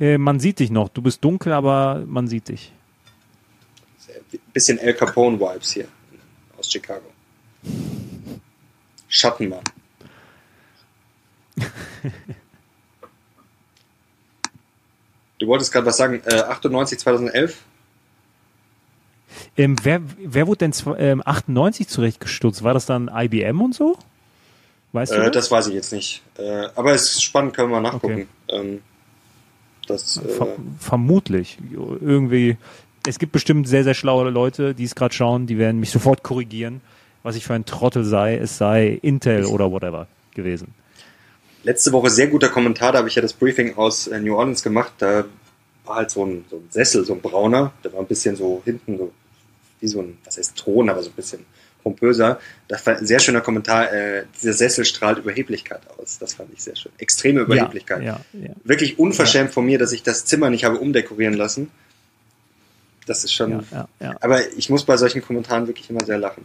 Äh, man sieht dich noch. Du bist dunkel, aber man sieht dich. Bisschen El Capone-Vibes hier aus Chicago. Schattenmann. du wolltest gerade was sagen, äh, 98, 2011? Ähm, wer, wer wurde denn ähm, 98 zurechtgestutzt? War das dann IBM und so? Weißt du äh, das? das? weiß ich jetzt nicht. Äh, aber es ist spannend, können wir mal nachgucken. Okay. Ähm, das, Ver äh, vermutlich. Irgendwie, es gibt bestimmt sehr, sehr schlaue Leute, die es gerade schauen, die werden mich sofort korrigieren, was ich für ein Trottel sei. Es sei Intel oder whatever gewesen. Letzte Woche sehr guter Kommentar, da habe ich ja das Briefing aus äh, New Orleans gemacht. Da war halt so ein, so ein Sessel, so ein brauner, der war ein bisschen so hinten, so wie so ein, was heißt Thron, aber so ein bisschen pompöser. Das war ein sehr schöner Kommentar. Äh, dieser Sessel strahlt Überheblichkeit aus. Das fand ich sehr schön. Extreme Überheblichkeit. Ja, ja, ja. Wirklich unverschämt von mir, dass ich das Zimmer nicht habe umdekorieren lassen. Das ist schon. Aber ich muss bei solchen Kommentaren wirklich immer sehr lachen.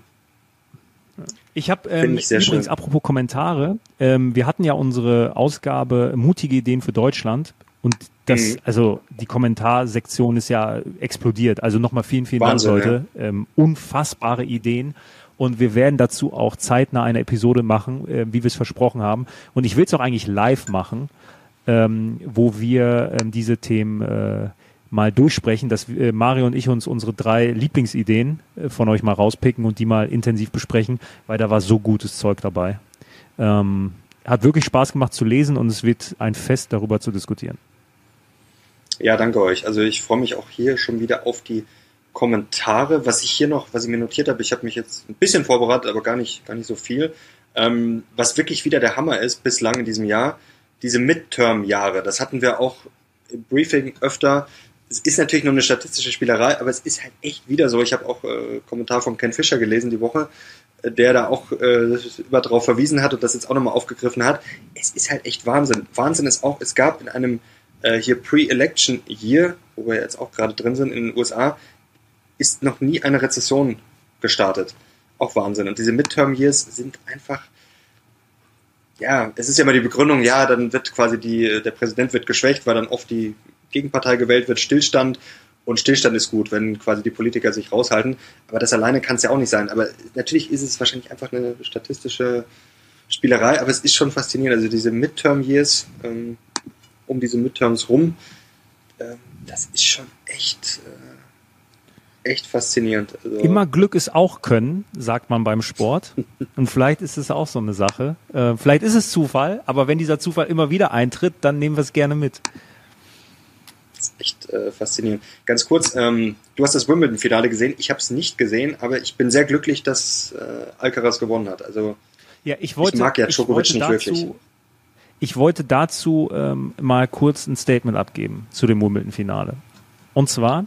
Ich habe ähm, ich übrigens, schön. apropos Kommentare, ähm, wir hatten ja unsere Ausgabe Mutige Ideen für Deutschland und das, mhm. also die Kommentarsektion ist ja explodiert. Also nochmal vielen, vielen Wahnsinn, Dank, Leute. Ja. Ähm, unfassbare Ideen. Und wir werden dazu auch zeitnah eine Episode machen, äh, wie wir es versprochen haben. Und ich will es auch eigentlich live machen, ähm, wo wir ähm, diese Themen äh, mal durchsprechen, dass äh, Mario und ich uns unsere drei Lieblingsideen äh, von euch mal rauspicken und die mal intensiv besprechen, weil da war so gutes Zeug dabei. Ähm, hat wirklich Spaß gemacht zu lesen und es wird ein Fest darüber zu diskutieren. Ja, danke euch. Also ich freue mich auch hier schon wieder auf die Kommentare. Was ich hier noch, was ich mir notiert habe, ich habe mich jetzt ein bisschen vorbereitet, aber gar nicht, gar nicht so viel. Ähm, was wirklich wieder der Hammer ist bislang in diesem Jahr, diese Midterm-Jahre. Das hatten wir auch im Briefing öfter es ist natürlich nur eine statistische Spielerei, aber es ist halt echt wieder so. Ich habe auch äh, Kommentar von Ken Fischer gelesen die Woche, äh, der da auch äh, über drauf verwiesen hat und das jetzt auch nochmal aufgegriffen hat. Es ist halt echt Wahnsinn. Wahnsinn ist auch, es gab in einem äh, hier Pre-Election Year, wo wir jetzt auch gerade drin sind in den USA, ist noch nie eine Rezession gestartet. Auch Wahnsinn. Und diese Midterm Years sind einfach ja, es ist ja immer die Begründung, ja, dann wird quasi die, der Präsident wird geschwächt, weil dann oft die Gegenpartei gewählt wird, Stillstand. Und Stillstand ist gut, wenn quasi die Politiker sich raushalten. Aber das alleine kann es ja auch nicht sein. Aber natürlich ist es wahrscheinlich einfach eine statistische Spielerei. Aber es ist schon faszinierend. Also diese Midterm-Years, ähm, um diese Midterms rum, äh, das ist schon echt, äh, echt faszinierend. Also Immer Glück ist auch Können, sagt man beim Sport. Und vielleicht ist es auch so eine Sache. Äh, vielleicht ist es Zufall, aber wenn dieser Zufall immer wieder eintritt, dann nehmen wir es gerne mit. Ist echt äh, faszinierend. Ganz kurz, ähm, du hast das Wimbledon-Finale gesehen. Ich habe es nicht gesehen, aber ich bin sehr glücklich, dass äh, Alcaraz gewonnen hat. Also ja, ich, wollte, ich mag ja Djokovic nicht dazu, wirklich. Ich wollte dazu ähm, mal kurz ein Statement abgeben zu dem Wimbledon-Finale. Und zwar,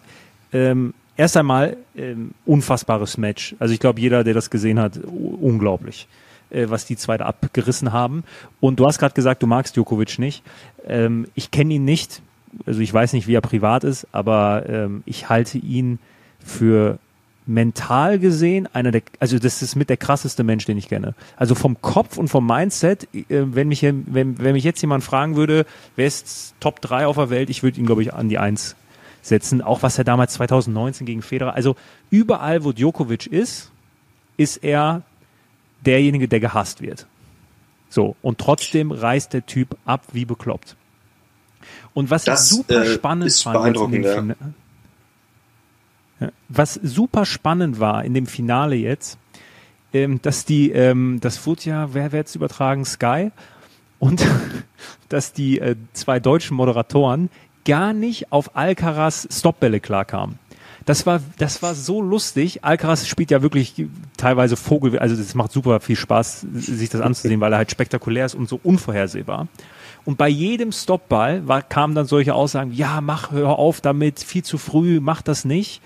ähm, erst einmal ähm, unfassbares Match. Also ich glaube, jeder, der das gesehen hat, unglaublich, äh, was die zwei da abgerissen haben. Und du hast gerade gesagt, du magst Djokovic nicht. Ähm, ich kenne ihn nicht. Also ich weiß nicht, wie er privat ist, aber ähm, ich halte ihn für mental gesehen einer der, also das ist mit der krasseste Mensch, den ich kenne. Also vom Kopf und vom Mindset, äh, wenn mich, wenn, wenn mich jetzt jemand fragen würde, wer ist Top 3 auf der Welt, ich würde ihn, glaube ich, an die 1 setzen. Auch was er damals 2019 gegen Federer, also überall, wo Djokovic ist, ist er derjenige, der gehasst wird. So. Und trotzdem reißt der Typ ab wie bekloppt. Und was das, ich super äh, spannend fand in dem ja. Was super spannend war in dem Finale jetzt, ähm, dass die, ähm, das wurde ja, wer wird es übertragen, Sky, und dass die äh, zwei deutschen Moderatoren gar nicht auf Alcaraz Stopbälle klarkamen. Das war, das war so lustig. Alcaraz spielt ja wirklich teilweise Vogel, also das macht super viel Spaß, sich das anzusehen, weil er halt spektakulär ist und so unvorhersehbar. Und bei jedem Stoppball war, kamen dann solche Aussagen, ja, mach, hör auf damit, viel zu früh, mach das nicht.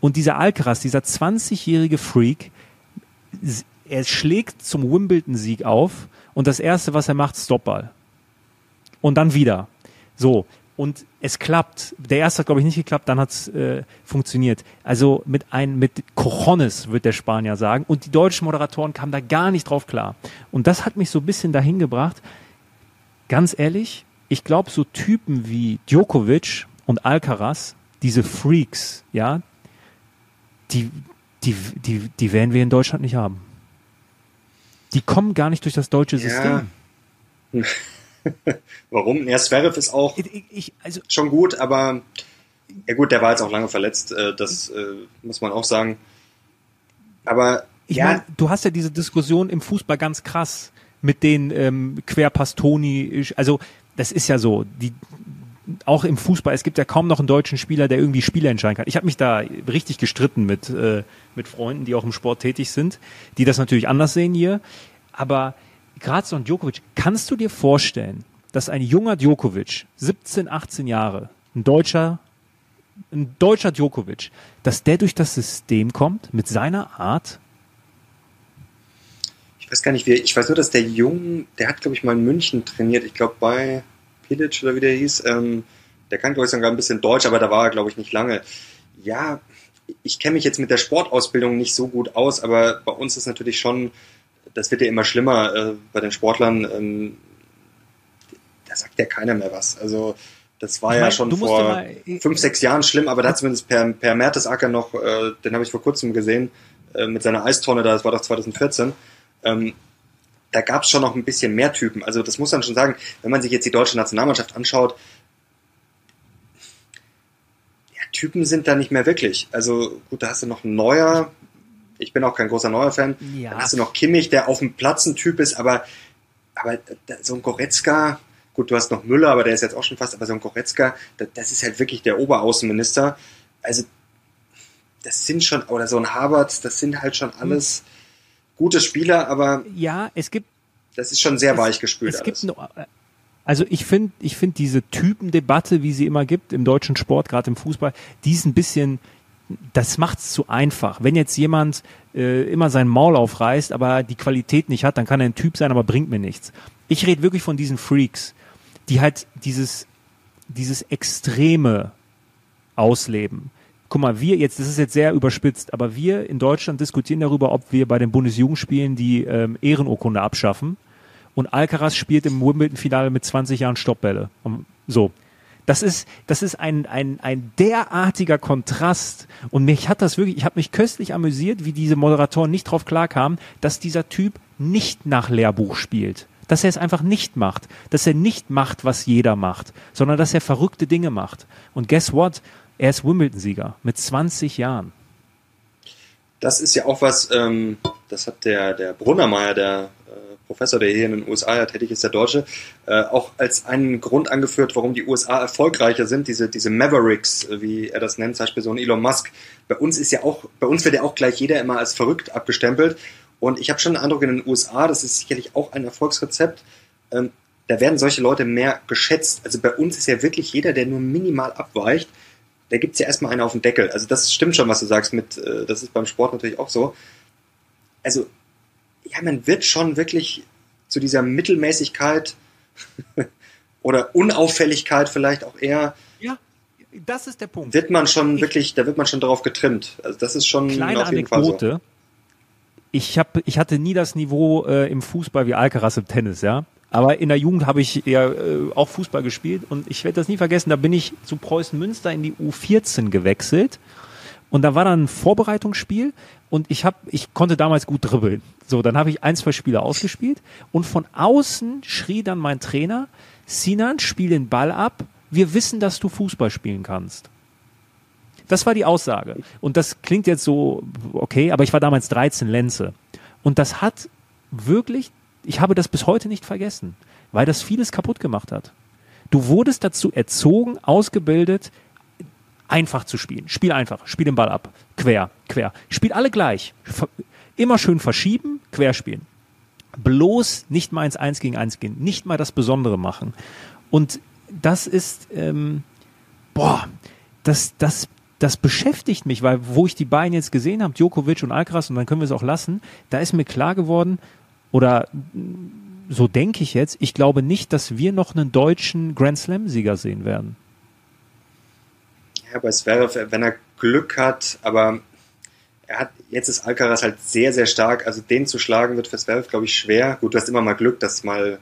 Und dieser Alcaraz, dieser 20-jährige Freak, er schlägt zum Wimbledon-Sieg auf und das erste, was er macht, Stoppball. Und dann wieder. So. Und es klappt. Der erste hat, glaube ich, nicht geklappt, dann hat es äh, funktioniert. Also mit ein, mit Cojones, wird der Spanier sagen. Und die deutschen Moderatoren kamen da gar nicht drauf klar. Und das hat mich so ein bisschen dahin gebracht. Ganz ehrlich, ich glaube, so Typen wie Djokovic und Alcaraz, diese Freaks, ja, die, die, die, die werden wir in Deutschland nicht haben. Die kommen gar nicht durch das deutsche System. Ja. Warum? Ja, Zverev ist auch ich, ich, also, schon gut, aber ja gut, der war jetzt auch lange verletzt, äh, das äh, muss man auch sagen. Aber ich ja. meine, du hast ja diese Diskussion im Fußball ganz krass mit den ähm, Querpastoni, also das ist ja so, die auch im Fußball, es gibt ja kaum noch einen deutschen Spieler, der irgendwie Spiele entscheiden kann. Ich habe mich da richtig gestritten mit, äh, mit Freunden, die auch im Sport tätig sind, die das natürlich anders sehen hier. Aber so ein Djokovic, kannst du dir vorstellen, dass ein junger Djokovic, 17, 18 Jahre, ein deutscher, ein deutscher Djokovic, dass der durch das System kommt mit seiner Art? Ich weiß gar nicht, wie, ich weiß nur, dass der Jung, der hat, glaube ich, mal in München trainiert. Ich glaube, bei Pilic oder wie der hieß, ähm, der kann, glaube ich, sogar ein bisschen Deutsch, aber da war er, glaube ich, nicht lange. Ja, ich kenne mich jetzt mit der Sportausbildung nicht so gut aus, aber bei uns ist natürlich schon, das wird ja immer schlimmer äh, bei den Sportlern, ähm, da sagt ja keiner mehr was. Also das war ich ja schon vor mal, fünf, sechs Jahren schlimm, aber da hat zumindest per, per Mertesacker noch, äh, den habe ich vor kurzem gesehen, äh, mit seiner Eistonne, das war doch 2014, ähm, da gab es schon noch ein bisschen mehr Typen. Also das muss man schon sagen, wenn man sich jetzt die deutsche Nationalmannschaft anschaut, ja, Typen sind da nicht mehr wirklich. Also gut, da hast du noch ein Neuer, ich bin auch kein großer Neuer-Fan, ja. dann hast du noch Kimmich, der auf dem Platz ein Typ ist, aber, aber so ein Goretzka, gut, du hast noch Müller, aber der ist jetzt auch schon fast, aber so ein Goretzka, das, ist halt wirklich der Oberaußenminister. Also das sind schon, oder so ein Harvard, das sind halt schon alles... Hm gute Spieler, aber ja, es gibt das ist schon sehr es, weich gespült. Es alles. gibt noch, also ich finde, ich finde diese Typendebatte, wie sie immer gibt im deutschen Sport, gerade im Fußball, die ist ein bisschen, das macht es zu einfach. Wenn jetzt jemand äh, immer sein Maul aufreißt, aber die Qualität nicht hat, dann kann er ein Typ sein, aber bringt mir nichts. Ich rede wirklich von diesen Freaks, die halt dieses, dieses Extreme ausleben guck mal, wir jetzt, das ist jetzt sehr überspitzt, aber wir in Deutschland diskutieren darüber, ob wir bei den Bundesjugendspielen die ähm, Ehrenurkunde abschaffen. Und Alcaraz spielt im Wimbledon-Finale mit 20 Jahren Stoppbälle. So. Das ist, das ist ein, ein, ein derartiger Kontrast. Und mich hat das wirklich, ich habe mich köstlich amüsiert, wie diese Moderatoren nicht drauf klarkamen, dass dieser Typ nicht nach Lehrbuch spielt. Dass er es einfach nicht macht. Dass er nicht macht, was jeder macht, sondern dass er verrückte Dinge macht. Und guess what? Er ist Wimbledon-Sieger mit 20 Jahren. Das ist ja auch was, ähm, das hat der, der Brunnermeier, der äh, Professor, der hier in den USA ja tätig ist, der Deutsche, äh, auch als einen Grund angeführt, warum die USA erfolgreicher sind, diese, diese Mavericks, äh, wie er das nennt, zum Beispiel so ein Elon Musk. Bei uns ist ja auch, bei uns wird ja auch gleich jeder immer als verrückt abgestempelt. Und ich habe schon den Eindruck, in den USA, das ist sicherlich auch ein Erfolgsrezept, ähm, da werden solche Leute mehr geschätzt. Also bei uns ist ja wirklich jeder, der nur minimal abweicht, da gibt's ja erstmal einen auf den Deckel. Also das stimmt schon, was du sagst, mit, äh, das ist beim Sport natürlich auch so. Also, ja, man wird schon wirklich zu dieser Mittelmäßigkeit oder Unauffälligkeit vielleicht auch eher. Ja, das ist der Punkt. Wird man schon ich, wirklich, da wird man schon darauf getrimmt. Also das ist schon kleine auf jeden Anekdote. Fall so. Ich, hab, ich hatte nie das Niveau äh, im Fußball wie Alcaraz im Tennis, ja. Aber in der Jugend habe ich ja äh, auch Fußball gespielt und ich werde das nie vergessen, da bin ich zu Preußen Münster in die U14 gewechselt und da war dann ein Vorbereitungsspiel und ich habe ich konnte damals gut dribbeln. So, dann habe ich ein, zwei Spiele ausgespielt und von außen schrie dann mein Trainer, Sinan, spiel den Ball ab, wir wissen, dass du Fußball spielen kannst. Das war die Aussage. Und das klingt jetzt so, okay, aber ich war damals 13 Lenze. Und das hat wirklich ich habe das bis heute nicht vergessen, weil das vieles kaputt gemacht hat. Du wurdest dazu erzogen, ausgebildet, einfach zu spielen. Spiel einfach, spiel den Ball ab, quer, quer. Spiel alle gleich. Immer schön verschieben, quer spielen. Bloß nicht mal ins Eins gegen Eins gehen, nicht mal das Besondere machen. Und das ist, ähm, boah, das, das, das beschäftigt mich, weil wo ich die beiden jetzt gesehen habe, Djokovic und Alcaraz, und dann können wir es auch lassen, da ist mir klar geworden, oder so denke ich jetzt, ich glaube nicht, dass wir noch einen deutschen Grand Slam-Sieger sehen werden. Ja, bei Zverev, wenn er Glück hat, aber er hat, jetzt ist Alcaraz halt sehr, sehr stark. Also den zu schlagen wird für Zverev, glaube ich, schwer. Gut, du hast immer mal Glück, dass mal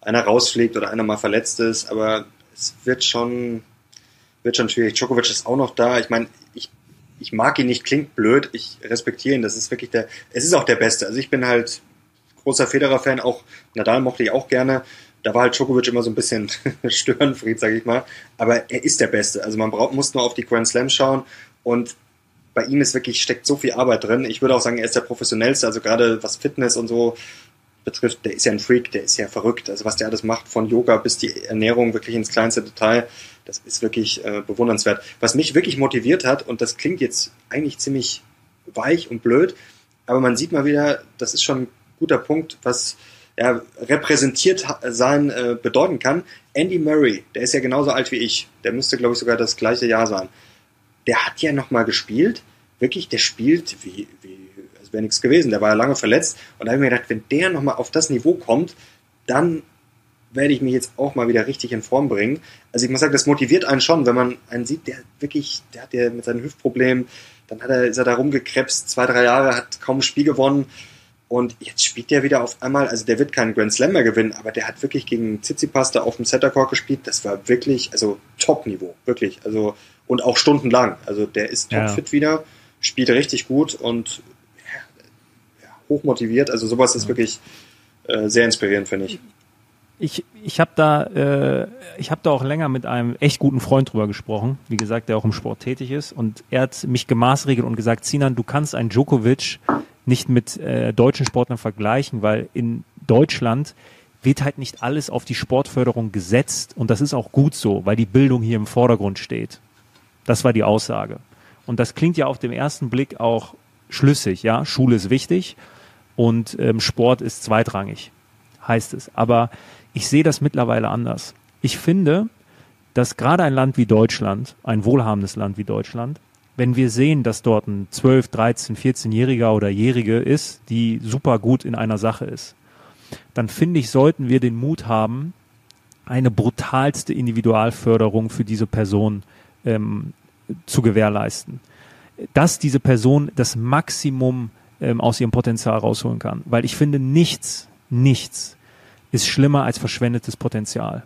einer rausfliegt oder einer mal verletzt ist, aber es wird schon, wird schon schwierig. Djokovic ist auch noch da. Ich meine, ich, ich mag ihn nicht, klingt blöd. Ich respektiere ihn. Das ist wirklich der, es ist auch der Beste. Also ich bin halt großer Federer-Fan, auch Nadal mochte ich auch gerne. Da war halt Djokovic immer so ein bisschen Störenfried, sage ich mal. Aber er ist der Beste. Also man braucht, muss nur auf die Grand Slam schauen und bei ihm ist wirklich, steckt so viel Arbeit drin. Ich würde auch sagen, er ist der professionellste, also gerade was Fitness und so betrifft, der ist ja ein Freak, der ist ja verrückt. Also was der alles macht, von Yoga bis die Ernährung wirklich ins kleinste Detail, das ist wirklich äh, bewundernswert. Was mich wirklich motiviert hat, und das klingt jetzt eigentlich ziemlich weich und blöd, aber man sieht mal wieder, das ist schon guter Punkt, was ja, repräsentiert sein äh, bedeuten kann. Andy Murray, der ist ja genauso alt wie ich. Der müsste, glaube ich, sogar das gleiche Jahr sein. Der hat ja nochmal gespielt. Wirklich, der spielt wie, wie als wäre nichts gewesen. Der war ja lange verletzt. Und da habe ich mir gedacht, wenn der nochmal auf das Niveau kommt, dann werde ich mich jetzt auch mal wieder richtig in Form bringen. Also ich muss sagen, das motiviert einen schon, wenn man einen sieht, der wirklich, der hat ja mit seinen Hüftproblemen, dann hat er, ist er da rumgekrebst, zwei, drei Jahre, hat kaum ein Spiel gewonnen und jetzt spielt der wieder auf einmal, also der wird keinen Grand Slam mehr gewinnen, aber der hat wirklich gegen Tsitsipas da auf dem Center Court gespielt. Das war wirklich, also Top-Niveau, wirklich. Also, und auch stundenlang. Also der ist topfit ja. wieder, spielt richtig gut und ja, hoch motiviert. Also sowas ist wirklich äh, sehr inspirierend, finde ich. Ich, ich habe da, äh, habe da auch länger mit einem echt guten Freund drüber gesprochen, wie gesagt, der auch im Sport tätig ist. Und er hat mich gemaßregelt und gesagt, Sinan, du kannst einen Djokovic nicht mit äh, deutschen Sportlern vergleichen, weil in Deutschland wird halt nicht alles auf die Sportförderung gesetzt und das ist auch gut so, weil die Bildung hier im Vordergrund steht. Das war die Aussage. Und das klingt ja auf den ersten Blick auch schlüssig, ja. Schule ist wichtig und ähm, Sport ist zweitrangig, heißt es. Aber ich sehe das mittlerweile anders. Ich finde, dass gerade ein Land wie Deutschland, ein wohlhabendes Land wie Deutschland, wenn wir sehen, dass dort ein 12, 13, 14-Jähriger oder Jährige ist, die super gut in einer Sache ist, dann finde ich, sollten wir den Mut haben, eine brutalste Individualförderung für diese Person ähm, zu gewährleisten. Dass diese Person das Maximum ähm, aus ihrem Potenzial rausholen kann. Weil ich finde, nichts, nichts ist schlimmer als verschwendetes Potenzial.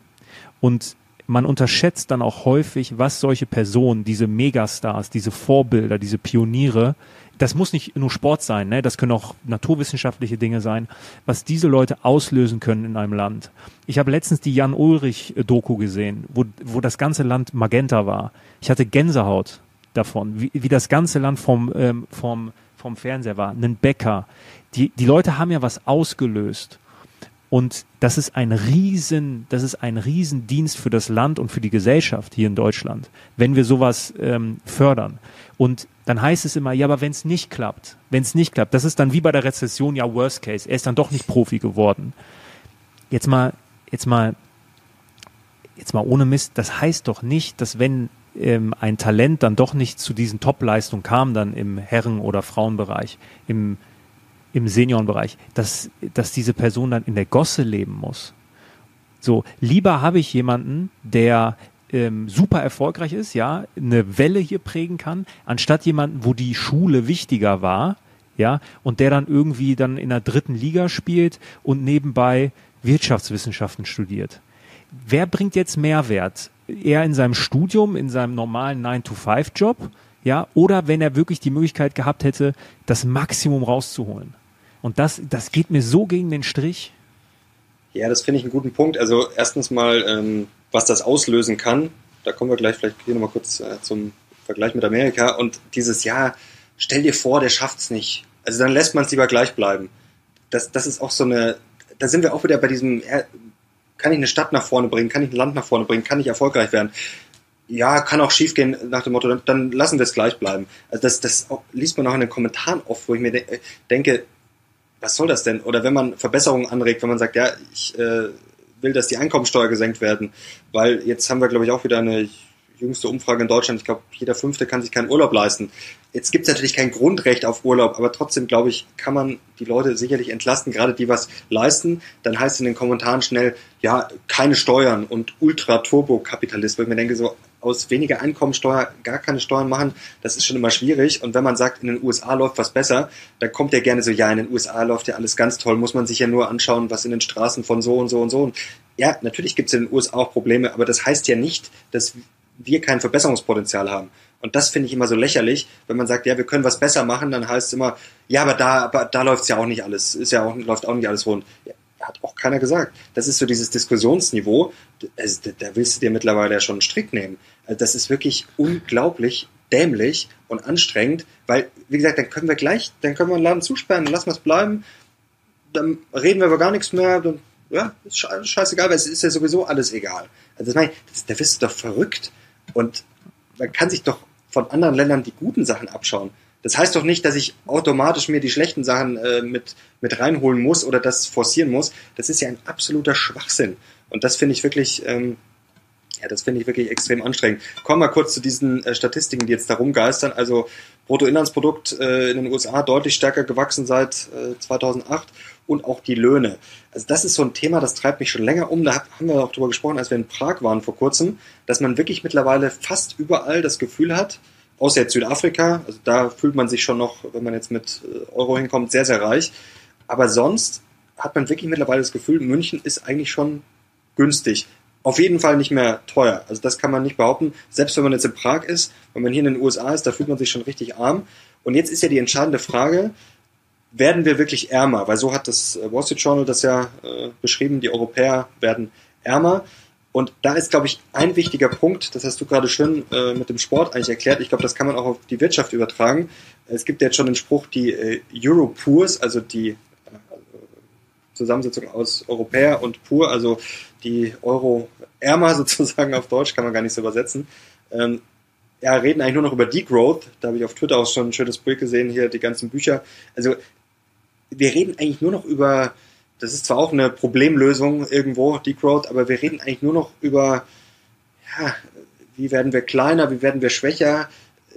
Und man unterschätzt dann auch häufig, was solche Personen, diese Megastars, diese Vorbilder, diese Pioniere, das muss nicht nur Sport sein, ne? das können auch naturwissenschaftliche Dinge sein, was diese Leute auslösen können in einem Land. Ich habe letztens die Jan Ulrich Doku gesehen, wo, wo das ganze Land magenta war. Ich hatte Gänsehaut. davon, wie, wie das ganze Land vom, ähm, vom, vom Fernseher war, einen Bäcker. Die, die Leute haben ja was ausgelöst. Und das ist ein riesen, das ist ein Riesendienst für das Land und für die Gesellschaft hier in Deutschland, wenn wir sowas ähm, fördern. Und dann heißt es immer, ja, aber wenn es nicht klappt, wenn es nicht klappt, das ist dann wie bei der Rezession, ja, Worst Case, er ist dann doch nicht Profi geworden. Jetzt mal, jetzt mal, jetzt mal ohne Mist, das heißt doch nicht, dass wenn ähm, ein Talent dann doch nicht zu diesen Top-Leistungen kam, dann im Herren- oder Frauenbereich, im im Seniorenbereich, dass, dass diese Person dann in der Gosse leben muss. So, lieber habe ich jemanden, der ähm, super erfolgreich ist, ja, eine Welle hier prägen kann, anstatt jemanden, wo die Schule wichtiger war, ja, und der dann irgendwie dann in der dritten Liga spielt und nebenbei Wirtschaftswissenschaften studiert. Wer bringt jetzt Mehrwert? Er in seinem Studium, in seinem normalen 9-to-5-Job, ja, oder wenn er wirklich die Möglichkeit gehabt hätte, das Maximum rauszuholen. Und das, das geht mir so gegen den Strich. Ja, das finde ich einen guten Punkt. Also erstens mal, ähm, was das auslösen kann, da kommen wir gleich vielleicht hier nochmal kurz äh, zum Vergleich mit Amerika. Und dieses Jahr, stell dir vor, der schafft es nicht. Also dann lässt man es lieber gleich bleiben. Das, das ist auch so eine, da sind wir auch wieder bei diesem, kann ich eine Stadt nach vorne bringen, kann ich ein Land nach vorne bringen, kann ich erfolgreich werden. Ja, kann auch schiefgehen nach dem Motto, dann, dann lassen wir es gleich bleiben. Also das, das liest man auch in den Kommentaren oft, wo ich mir de denke, was soll das denn? Oder wenn man Verbesserungen anregt, wenn man sagt, ja, ich äh, will, dass die Einkommensteuer gesenkt werden, weil jetzt haben wir, glaube ich, auch wieder eine jüngste Umfrage in Deutschland, ich glaube, jeder Fünfte kann sich keinen Urlaub leisten. Jetzt gibt es natürlich kein Grundrecht auf Urlaub, aber trotzdem, glaube ich, kann man die Leute sicherlich entlasten, gerade die was leisten. Dann heißt es in den Kommentaren schnell, ja, keine Steuern und Ultra-Turbo-Kapitalist, weil ich mir denke, so aus weniger Einkommensteuer gar keine Steuern machen, das ist schon immer schwierig. Und wenn man sagt, in den USA läuft was besser, dann kommt ja gerne so, ja, in den USA läuft ja alles ganz toll, muss man sich ja nur anschauen, was in den Straßen von so und so und so. Und ja, natürlich gibt es in den USA auch Probleme, aber das heißt ja nicht, dass wir kein Verbesserungspotenzial haben. Und das finde ich immer so lächerlich, wenn man sagt, ja, wir können was besser machen, dann heißt es immer, ja, aber da, aber da läuft es ja auch nicht alles, ist ja auch, läuft auch nicht alles rund. Ja, hat auch keiner gesagt. Das ist so dieses Diskussionsniveau, also, da willst du dir mittlerweile ja schon einen Strick nehmen. Also das ist wirklich unglaublich dämlich und anstrengend, weil, wie gesagt, dann können wir gleich, dann können wir den Laden zusperren, dann lassen wir es bleiben, dann reden wir über gar nichts mehr, dann, ja, ist scheißegal, weil es ist ja sowieso alles egal. Also das meine ich, da bist du doch verrückt. Und man kann sich doch von anderen Ländern die guten Sachen abschauen. Das heißt doch nicht, dass ich automatisch mir die schlechten Sachen äh, mit, mit reinholen muss oder das forcieren muss. Das ist ja ein absoluter Schwachsinn. Und das finde ich wirklich, ähm, ja, das finde ich wirklich extrem anstrengend. Kommen wir kurz zu diesen äh, Statistiken, die jetzt da rumgeistern. Also Bruttoinlandsprodukt äh, in den USA deutlich stärker gewachsen seit äh, 2008 und auch die Löhne. Also das ist so ein Thema, das treibt mich schon länger um. Da haben wir auch drüber gesprochen, als wir in Prag waren vor kurzem, dass man wirklich mittlerweile fast überall das Gefühl hat, außer jetzt Südafrika, also da fühlt man sich schon noch, wenn man jetzt mit äh, Euro hinkommt, sehr, sehr reich. Aber sonst hat man wirklich mittlerweile das Gefühl, München ist eigentlich schon günstig. Auf jeden Fall nicht mehr teuer. Also das kann man nicht behaupten. Selbst wenn man jetzt in Prag ist, wenn man hier in den USA ist, da fühlt man sich schon richtig arm. Und jetzt ist ja die entscheidende Frage, werden wir wirklich ärmer? Weil so hat das äh, Wall Street Journal das ja äh, beschrieben, die Europäer werden ärmer. Und da ist, glaube ich, ein wichtiger Punkt, das hast du gerade schön äh, mit dem Sport eigentlich erklärt. Ich glaube, das kann man auch auf die Wirtschaft übertragen. Es gibt jetzt schon den Spruch, die äh, Europoors, also die äh, Zusammensetzung aus Europäer und Pur, also die Euro-Ärmer sozusagen auf Deutsch, kann man gar nicht so übersetzen. Ähm, ja, reden eigentlich nur noch über Degrowth. Da habe ich auf Twitter auch schon ein schönes Bild gesehen, hier die ganzen Bücher. Also wir reden eigentlich nur noch über das ist zwar auch eine Problemlösung irgendwo, Degrowth, aber wir reden eigentlich nur noch über, ja, wie werden wir kleiner, wie werden wir schwächer.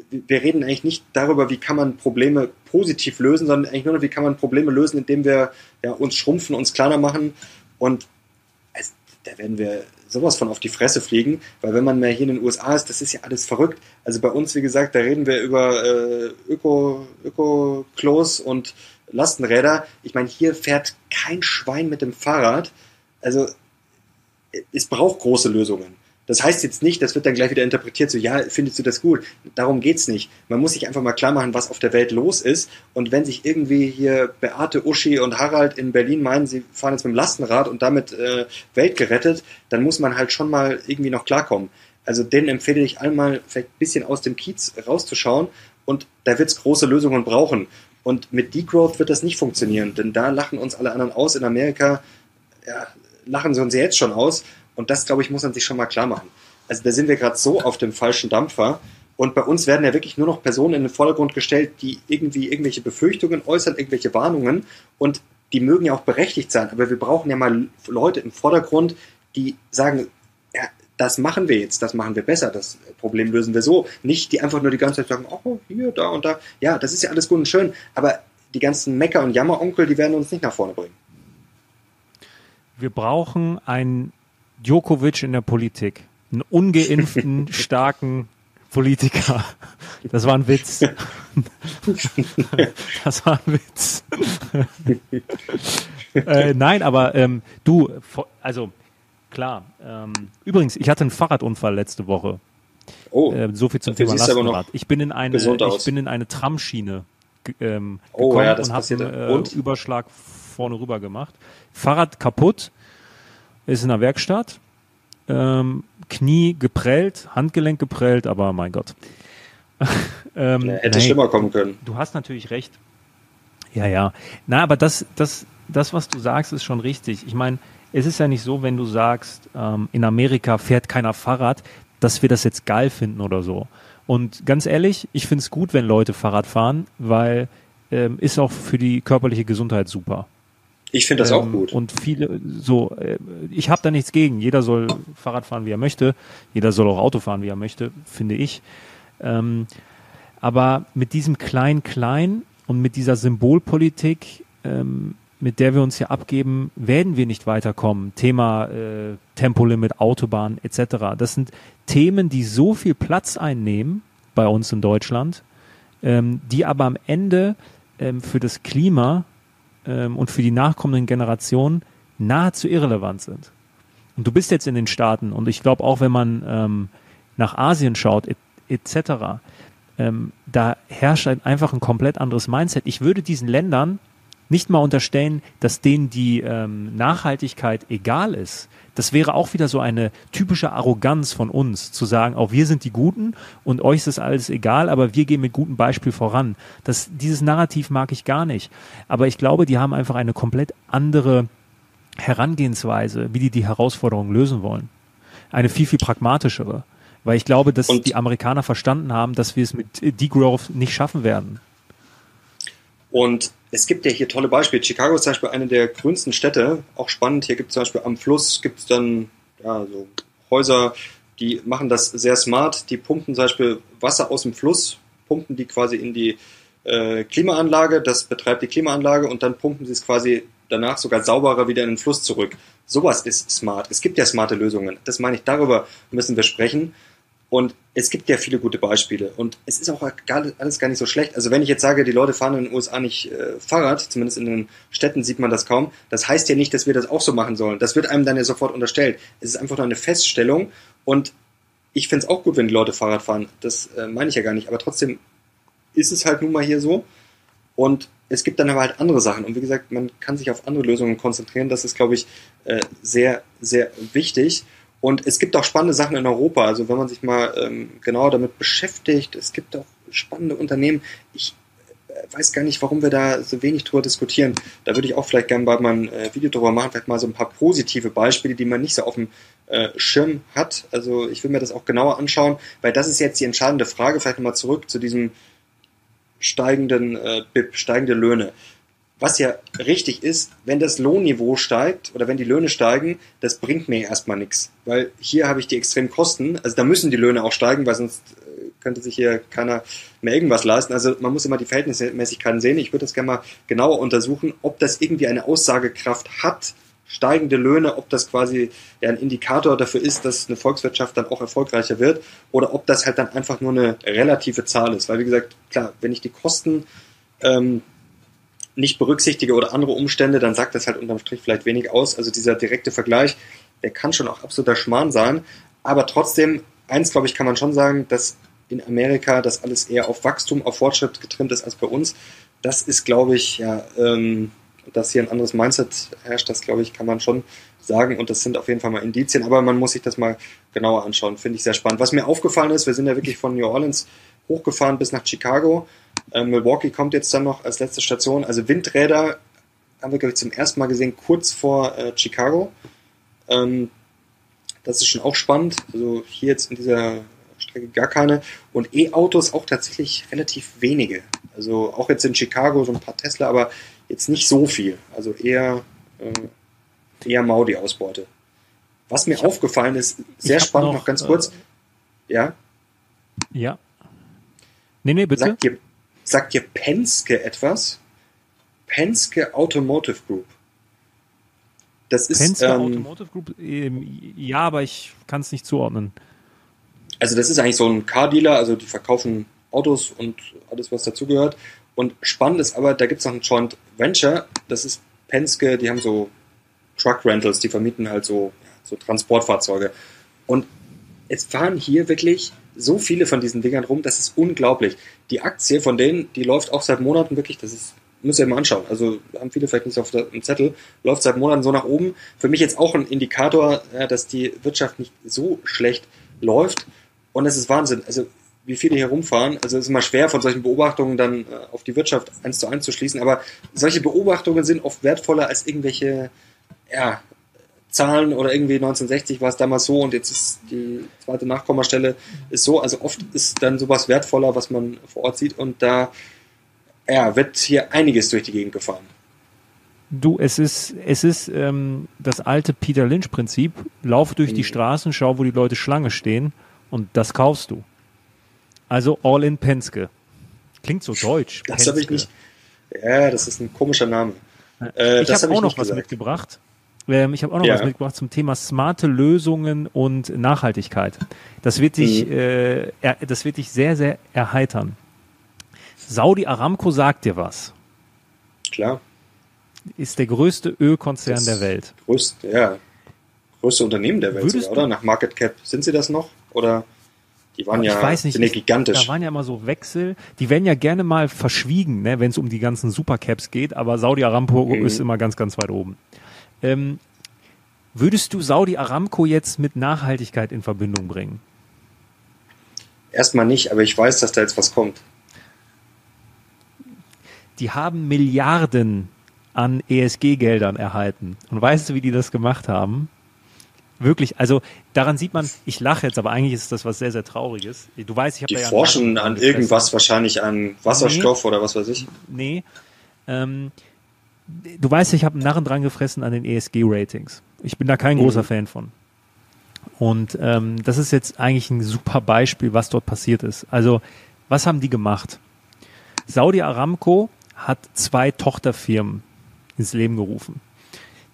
Wir reden eigentlich nicht darüber, wie kann man Probleme positiv lösen, sondern eigentlich nur noch, wie kann man Probleme lösen, indem wir ja, uns schrumpfen, uns kleiner machen. Und also, da werden wir sowas von auf die Fresse fliegen, weil wenn man mehr hier in den USA ist, das ist ja alles verrückt. Also bei uns, wie gesagt, da reden wir über äh, Öko, Öko-Klos und Lastenräder. Ich meine, hier fährt kein Schwein mit dem Fahrrad. Also es braucht große Lösungen. Das heißt jetzt nicht, das wird dann gleich wieder interpretiert, so ja, findest du das gut? Darum geht's nicht. Man muss sich einfach mal klar machen, was auf der Welt los ist. Und wenn sich irgendwie hier Beate, Uschi und Harald in Berlin meinen, sie fahren jetzt mit dem Lastenrad und damit äh, Welt gerettet, dann muss man halt schon mal irgendwie noch klarkommen. Also denen empfehle ich einmal vielleicht ein bisschen aus dem Kiez rauszuschauen und da wird es große Lösungen brauchen. Und mit Degrowth wird das nicht funktionieren, denn da lachen uns alle anderen aus. In Amerika ja, lachen sie uns jetzt schon aus. Und das, glaube ich, muss man sich schon mal klar machen. Also da sind wir gerade so auf dem falschen Dampfer. Und bei uns werden ja wirklich nur noch Personen in den Vordergrund gestellt, die irgendwie irgendwelche Befürchtungen äußern, irgendwelche Warnungen. Und die mögen ja auch berechtigt sein. Aber wir brauchen ja mal Leute im Vordergrund, die sagen, das machen wir jetzt, das machen wir besser, das Problem lösen wir so. Nicht die einfach nur die ganze Zeit sagen, oh, hier, da und da. Ja, das ist ja alles gut und schön, aber die ganzen Mecker- und Jammeronkel, die werden uns nicht nach vorne bringen. Wir brauchen einen Djokovic in der Politik. Einen ungeimpften, starken Politiker. Das war ein Witz. Das war ein Witz. äh, nein, aber ähm, du, also klar. Ähm, übrigens, ich hatte einen Fahrradunfall letzte Woche. Oh, äh, so viel zum Thema Lastenrad. Ich bin in eine, ich bin in eine Tramschiene ähm, oh, gekommen ja, und habe einen äh, Überschlag vorne rüber gemacht. Fahrrad kaputt, ist in der Werkstatt, ähm, Knie geprellt, Handgelenk geprellt, aber mein Gott. ähm, ja, hätte nein, schlimmer kommen können. Du hast natürlich recht. Ja, ja. Na, aber das, das, das, was du sagst, ist schon richtig. Ich meine, es ist ja nicht so, wenn du sagst, ähm, in Amerika fährt keiner Fahrrad, dass wir das jetzt geil finden oder so. Und ganz ehrlich, ich finde es gut, wenn Leute Fahrrad fahren, weil ähm, ist auch für die körperliche Gesundheit super. Ich finde das ähm, auch gut. Und viele, so, äh, ich habe da nichts gegen. Jeder soll Fahrrad fahren, wie er möchte. Jeder soll auch Auto fahren, wie er möchte, finde ich. Ähm, aber mit diesem Klein-Klein und mit dieser Symbolpolitik ähm, mit der wir uns hier abgeben, werden wir nicht weiterkommen. Thema äh, Tempolimit, Autobahn etc. Das sind Themen, die so viel Platz einnehmen bei uns in Deutschland, ähm, die aber am Ende ähm, für das Klima ähm, und für die nachkommenden Generationen nahezu irrelevant sind. Und du bist jetzt in den Staaten und ich glaube auch, wenn man ähm, nach Asien schaut etc., et ähm, da herrscht einfach ein komplett anderes Mindset. Ich würde diesen Ländern nicht mal unterstellen, dass denen die ähm, Nachhaltigkeit egal ist. Das wäre auch wieder so eine typische Arroganz von uns, zu sagen, auch wir sind die Guten und euch ist das alles egal, aber wir gehen mit gutem Beispiel voran. Das, dieses Narrativ mag ich gar nicht. Aber ich glaube, die haben einfach eine komplett andere Herangehensweise, wie die die Herausforderungen lösen wollen. Eine viel, viel pragmatischere. Weil ich glaube, dass und die Amerikaner verstanden haben, dass wir es mit Degrowth nicht schaffen werden. Und es gibt ja hier tolle Beispiele. Chicago ist zum Beispiel eine der grünsten Städte, auch spannend. Hier gibt es zum Beispiel am Fluss gibt es dann ja, so Häuser, die machen das sehr smart. Die pumpen zum Beispiel Wasser aus dem Fluss, pumpen die quasi in die äh, Klimaanlage, das betreibt die Klimaanlage und dann pumpen sie es quasi danach sogar sauberer wieder in den Fluss zurück. Sowas ist smart. Es gibt ja smarte Lösungen. Das meine ich, darüber müssen wir sprechen. Und es gibt ja viele gute Beispiele und es ist auch gar, alles gar nicht so schlecht. Also wenn ich jetzt sage, die Leute fahren in den USA nicht äh, Fahrrad, zumindest in den Städten sieht man das kaum, das heißt ja nicht, dass wir das auch so machen sollen. Das wird einem dann ja sofort unterstellt. Es ist einfach nur eine Feststellung und ich finde es auch gut, wenn die Leute Fahrrad fahren. Das äh, meine ich ja gar nicht. Aber trotzdem ist es halt nun mal hier so. Und es gibt dann aber halt andere Sachen. Und wie gesagt, man kann sich auf andere Lösungen konzentrieren. Das ist, glaube ich, äh, sehr, sehr wichtig. Und es gibt auch spannende Sachen in Europa. Also wenn man sich mal ähm, genauer damit beschäftigt, es gibt auch spannende Unternehmen. Ich äh, weiß gar nicht, warum wir da so wenig drüber diskutieren. Da würde ich auch vielleicht gerne bald mal ein äh, Video drüber machen, vielleicht mal so ein paar positive Beispiele, die man nicht so auf dem äh, Schirm hat. Also ich will mir das auch genauer anschauen, weil das ist jetzt die entscheidende Frage. Vielleicht nochmal zurück zu diesem steigenden äh, BIP, steigende Löhne was ja richtig ist, wenn das Lohnniveau steigt oder wenn die Löhne steigen, das bringt mir erstmal nichts. Weil hier habe ich die extremen Kosten, also da müssen die Löhne auch steigen, weil sonst äh, könnte sich hier keiner mehr irgendwas leisten. Also man muss immer die Verhältnismäßigkeiten sehen. Ich würde das gerne mal genauer untersuchen, ob das irgendwie eine Aussagekraft hat, steigende Löhne, ob das quasi ein Indikator dafür ist, dass eine Volkswirtschaft dann auch erfolgreicher wird oder ob das halt dann einfach nur eine relative Zahl ist. Weil wie gesagt, klar, wenn ich die Kosten ähm, nicht berücksichtige oder andere Umstände, dann sagt das halt unterm Strich vielleicht wenig aus. Also dieser direkte Vergleich, der kann schon auch absoluter Schmarrn sein. Aber trotzdem, eins glaube ich, kann man schon sagen, dass in Amerika das alles eher auf Wachstum, auf Fortschritt getrimmt ist als bei uns. Das ist, glaube ich, ja, ähm, dass hier ein anderes Mindset herrscht, das glaube ich, kann man schon sagen. Und das sind auf jeden Fall mal Indizien, aber man muss sich das mal genauer anschauen. Finde ich sehr spannend. Was mir aufgefallen ist, wir sind ja wirklich von New Orleans hochgefahren bis nach Chicago. Äh, Milwaukee kommt jetzt dann noch als letzte Station. Also Windräder haben wir, glaube ich, zum ersten Mal gesehen, kurz vor äh, Chicago. Ähm, das ist schon auch spannend. Also hier jetzt in dieser Strecke gar keine. Und E-Autos auch tatsächlich relativ wenige. Also auch jetzt in Chicago so ein paar Tesla, aber jetzt nicht so viel. Also eher, äh, eher Mau die Ausbeute. Was mir hab, aufgefallen ist, sehr spannend, noch, noch, ganz kurz. Äh, ja? Ja. Nee, nee, bitte. Sagt dir, sagt dir Penske etwas? Penske Automotive Group. Das ist Penske ähm, Automotive Group. Ähm, ja, aber ich kann es nicht zuordnen. Also das ist eigentlich so ein Car-Dealer, also die verkaufen Autos und alles, was dazugehört. Und spannend ist aber, da gibt es noch ein Joint Venture, das ist Penske, die haben so Truck Rentals, die vermieten halt so, so Transportfahrzeuge. Und es fahren hier wirklich so viele von diesen Dingern rum, das ist unglaublich. Die Aktie von denen, die läuft auch seit Monaten wirklich, das ist müsst ihr mal anschauen. Also haben viele vielleicht nicht auf dem Zettel, läuft seit Monaten so nach oben. Für mich jetzt auch ein Indikator, dass die Wirtschaft nicht so schlecht läuft. Und es ist Wahnsinn. Also wie viele hier rumfahren. Also es ist immer schwer, von solchen Beobachtungen dann äh, auf die Wirtschaft eins zu eins zu schließen. Aber solche Beobachtungen sind oft wertvoller als irgendwelche ja, Zahlen oder irgendwie 1960 war es damals so und jetzt ist die zweite Nachkommastelle ist so. Also oft ist dann sowas wertvoller, was man vor Ort sieht. Und da ja, wird hier einiges durch die Gegend gefahren. Du, es ist, es ist ähm, das alte Peter Lynch-Prinzip. Lauf durch mhm. die Straßen, schau, wo die Leute Schlange stehen und das kaufst du. Also All in Penske. Klingt so deutsch. Das habe ich nicht. Ja, das ist ein komischer Name. Äh, ich habe hab auch noch was mitgebracht. Ähm, ich habe auch noch ja. was mitgebracht zum Thema smarte Lösungen und Nachhaltigkeit. Das wird dich, mhm. äh, das wird dich sehr, sehr erheitern. Saudi Aramco sagt dir was. Klar. Ist der größte Ölkonzern das der Welt. Größte, ja. Größte Unternehmen der Welt, sogar, oder? Nach Market Cap. Sind sie das noch? Oder? Die waren ja, ich weiß nicht, sind ja gigantisch. Da waren ja immer so Wechsel. Die werden ja gerne mal verschwiegen, ne, wenn es um die ganzen Supercaps geht, aber Saudi Aramco mhm. ist immer ganz, ganz weit oben. Ähm, würdest du Saudi Aramco jetzt mit Nachhaltigkeit in Verbindung bringen? Erstmal nicht, aber ich weiß, dass da jetzt was kommt die haben Milliarden an ESG-Geldern erhalten. Und weißt du, wie die das gemacht haben? Wirklich, also daran sieht man, ich lache jetzt, aber eigentlich ist das was sehr, sehr Trauriges. Du weißt, ich habe Die ja forschen an irgendwas, wahrscheinlich an Wasserstoff nee, oder was weiß ich. Nee. Ähm, du weißt, ich habe einen Narren dran gefressen an den ESG-Ratings. Ich bin da kein mhm. großer Fan von. Und ähm, das ist jetzt eigentlich ein super Beispiel, was dort passiert ist. Also, was haben die gemacht? Saudi Aramco hat zwei Tochterfirmen ins Leben gerufen.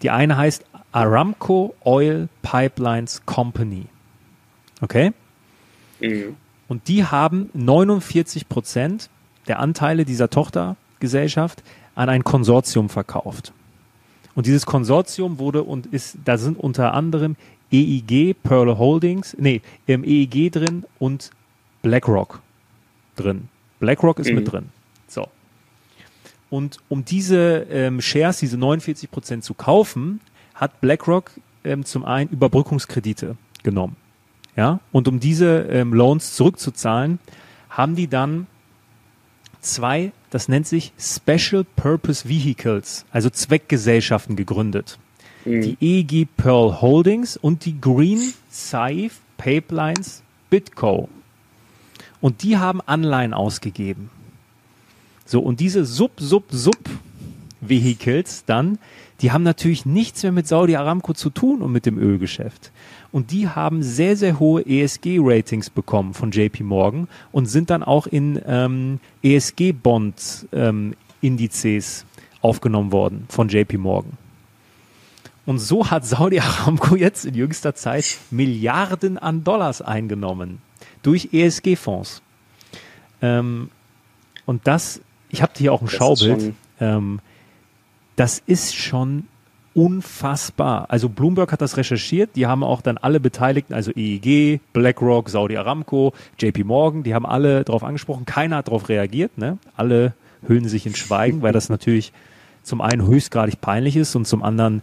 Die eine heißt Aramco Oil Pipelines Company. Okay? Mhm. Und die haben 49 Prozent der Anteile dieser Tochtergesellschaft an ein Konsortium verkauft. Und dieses Konsortium wurde und ist, da sind unter anderem EIG, Pearl Holdings, nee, im EIG drin und BlackRock drin. BlackRock ist mhm. mit drin. Und um diese ähm, Shares, diese 49 Prozent zu kaufen, hat BlackRock ähm, zum einen Überbrückungskredite genommen. Ja, und um diese ähm, Loans zurückzuzahlen, haben die dann zwei, das nennt sich Special Purpose Vehicles, also Zweckgesellschaften gegründet. Mhm. Die EG Pearl Holdings und die Green Safe Pipelines Bitco. Und die haben Anleihen ausgegeben. So, und diese Sub, Sub, Sub-Vehicles dann, die haben natürlich nichts mehr mit Saudi Aramco zu tun und mit dem Ölgeschäft. Und die haben sehr, sehr hohe ESG-Ratings bekommen von JP Morgan und sind dann auch in ähm, ESG-Bond-Indizes ähm, aufgenommen worden von JP Morgan. Und so hat Saudi Aramco jetzt in jüngster Zeit Milliarden an Dollars eingenommen durch ESG-Fonds. Ähm, und das ich habe hier auch ein das Schaubild. Ist ähm, das ist schon unfassbar. Also Bloomberg hat das recherchiert, die haben auch dann alle Beteiligten, also EEG, BlackRock, Saudi Aramco, JP Morgan, die haben alle darauf angesprochen, keiner hat darauf reagiert, ne? Alle hüllen sich in Schweigen, weil das natürlich zum einen höchstgradig peinlich ist und zum anderen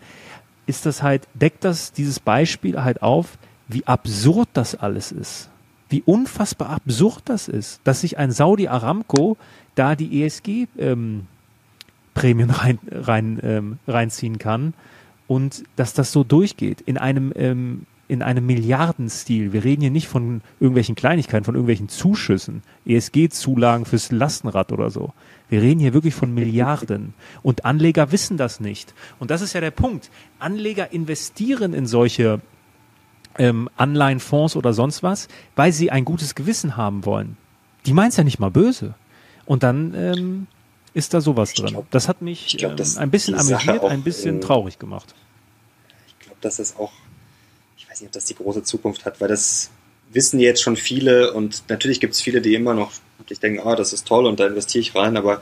ist das halt, deckt das dieses Beispiel halt auf, wie absurd das alles ist. Wie unfassbar absurd das ist, dass sich ein Saudi Aramco da die ESG ähm, Prämien rein, rein, ähm, reinziehen kann und dass das so durchgeht in einem ähm, in einem Milliardenstil. Wir reden hier nicht von irgendwelchen Kleinigkeiten, von irgendwelchen Zuschüssen, ESG-Zulagen fürs Lastenrad oder so. Wir reden hier wirklich von Milliarden. Und Anleger wissen das nicht. Und das ist ja der Punkt. Anleger investieren in solche ähm, Anleihenfonds oder sonst was, weil sie ein gutes Gewissen haben wollen. Die meinen es ja nicht mal böse. Und dann ähm, ist da sowas drin. Glaub, das hat mich glaub, ähm, ein bisschen amüsiert, ein bisschen traurig gemacht. Ich glaube, dass das auch weiß nicht, ob das die große Zukunft hat, weil das wissen jetzt schon viele und natürlich gibt es viele, die immer noch ich denken, ah, das ist toll und da investiere ich rein, aber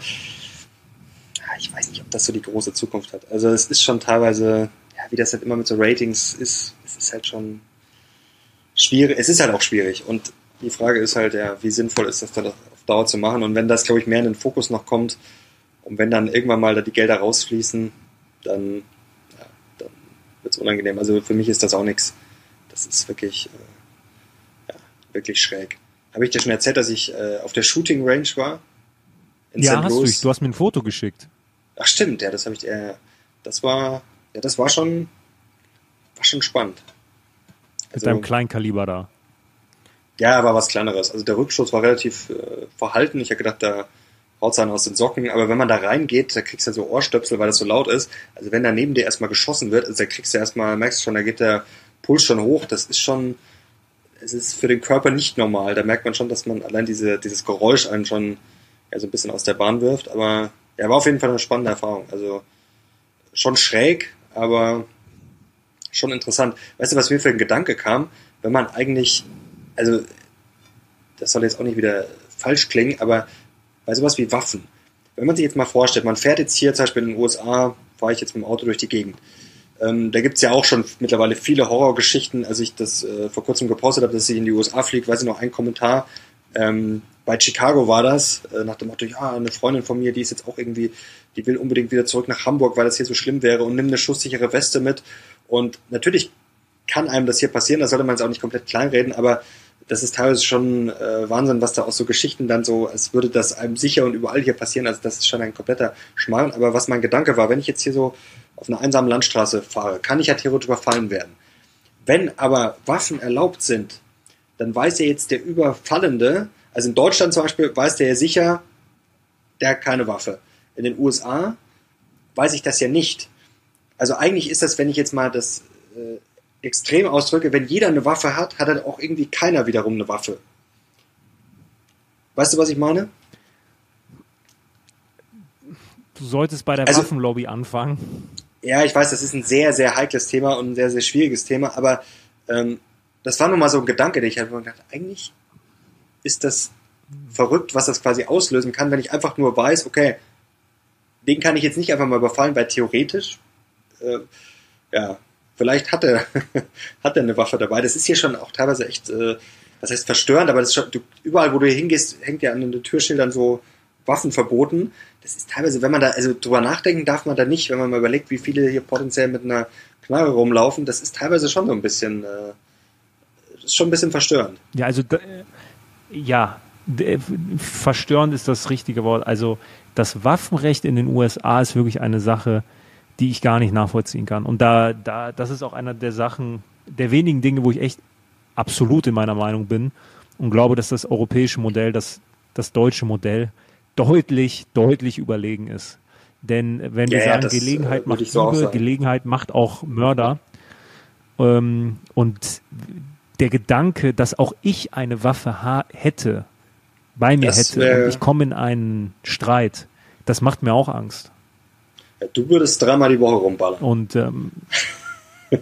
ich weiß nicht, ob das so die große Zukunft hat. Also es ist schon teilweise, ja, wie das halt immer mit so Ratings ist, es ist halt schon schwierig, es ist halt auch schwierig und die Frage ist halt, ja, wie sinnvoll ist das dann auf Dauer zu machen und wenn das, glaube ich, mehr in den Fokus noch kommt und wenn dann irgendwann mal da die Gelder rausfließen, dann, ja, dann wird es unangenehm. Also für mich ist das auch nichts das ist wirklich, äh, ja, wirklich schräg. Habe ich dir schon erzählt, dass ich äh, auf der Shooting Range war? In ja, St. hast Louis? du. Du hast mir ein Foto geschickt. Ach stimmt, ja, das habe ich. Äh, das war, ja, das war schon, war schon spannend. Mit also, deinem Kleinkaliber da. Ja, war was kleineres. Also der Rückschuss war relativ äh, verhalten. Ich habe gedacht, da haut es aus den Socken. Aber wenn man da reingeht, da kriegst du ja so Ohrstöpsel, weil das so laut ist. Also wenn da neben dir erstmal geschossen wird, also da kriegst du erstmal, merkst du schon, da geht der Puls schon hoch. Das ist schon, es ist für den Körper nicht normal. Da merkt man schon, dass man allein diese, dieses Geräusch einen schon ja, so ein bisschen aus der Bahn wirft. Aber ja, war auf jeden Fall eine spannende Erfahrung. Also schon schräg, aber schon interessant. Weißt du, was mir für ein Gedanke kam? Wenn man eigentlich, also das soll jetzt auch nicht wieder falsch klingen, aber bei sowas wie Waffen. Wenn man sich jetzt mal vorstellt, man fährt jetzt hier zum Beispiel in den USA, fahre ich jetzt mit dem Auto durch die Gegend ähm, da gibt's ja auch schon mittlerweile viele Horrorgeschichten. Als ich das äh, vor kurzem gepostet habe, dass ich in die USA fliege, weiß ich noch ein Kommentar. Ähm, bei Chicago war das, äh, nach dem Motto, ja, eine Freundin von mir, die ist jetzt auch irgendwie, die will unbedingt wieder zurück nach Hamburg, weil das hier so schlimm wäre und nimm eine schusssichere Weste mit. Und natürlich kann einem das hier passieren, da sollte man es auch nicht komplett kleinreden, aber das ist teilweise schon äh, Wahnsinn, was da auch so Geschichten dann so, als würde das einem sicher und überall hier passieren. Also das ist schon ein kompletter Schmarrn. Aber was mein Gedanke war, wenn ich jetzt hier so auf einer einsamen Landstraße fahre, kann ich ja theoretisch überfallen werden. Wenn aber Waffen erlaubt sind, dann weiß ja jetzt der Überfallende, also in Deutschland zum Beispiel, weiß der ja sicher, der hat keine Waffe. In den USA weiß ich das ja nicht. Also eigentlich ist das, wenn ich jetzt mal das äh, extrem ausdrücke, wenn jeder eine Waffe hat, hat dann auch irgendwie keiner wiederum eine Waffe. Weißt du, was ich meine? Du solltest bei der also, Waffenlobby anfangen. Ja, ich weiß, das ist ein sehr, sehr heikles Thema und ein sehr, sehr schwieriges Thema, aber ähm, das war nun mal so ein Gedanke, den ich habe gedacht, eigentlich ist das verrückt, was das quasi auslösen kann, wenn ich einfach nur weiß, okay, den kann ich jetzt nicht einfach mal überfallen, weil theoretisch, äh, ja, vielleicht hat er, hat er eine Waffe dabei. Das ist hier schon auch teilweise echt, äh, das heißt verstörend, aber das schon, du, überall, wo du hingehst, hängt ja an den Türschildern so Waffen verboten das ist teilweise, wenn man da, also drüber nachdenken darf man da nicht, wenn man mal überlegt, wie viele hier potenziell mit einer Knarre rumlaufen, das ist teilweise schon so ein bisschen, äh, ist schon ein bisschen verstörend. Ja, also, ja, verstörend ist das richtige Wort. Also, das Waffenrecht in den USA ist wirklich eine Sache, die ich gar nicht nachvollziehen kann. Und da, da, das ist auch einer der Sachen, der wenigen Dinge, wo ich echt absolut in meiner Meinung bin und glaube, dass das europäische Modell, das, das deutsche Modell deutlich, deutlich überlegen ist. Denn wenn wir ja, sagen, Gelegenheit äh, macht so Gelegenheit macht auch Mörder. Ähm, und der Gedanke, dass auch ich eine Waffe hätte, bei mir das hätte, und ich komme in einen Streit, das macht mir auch Angst. Ja, du würdest dreimal die Woche rumballern. Und ähm,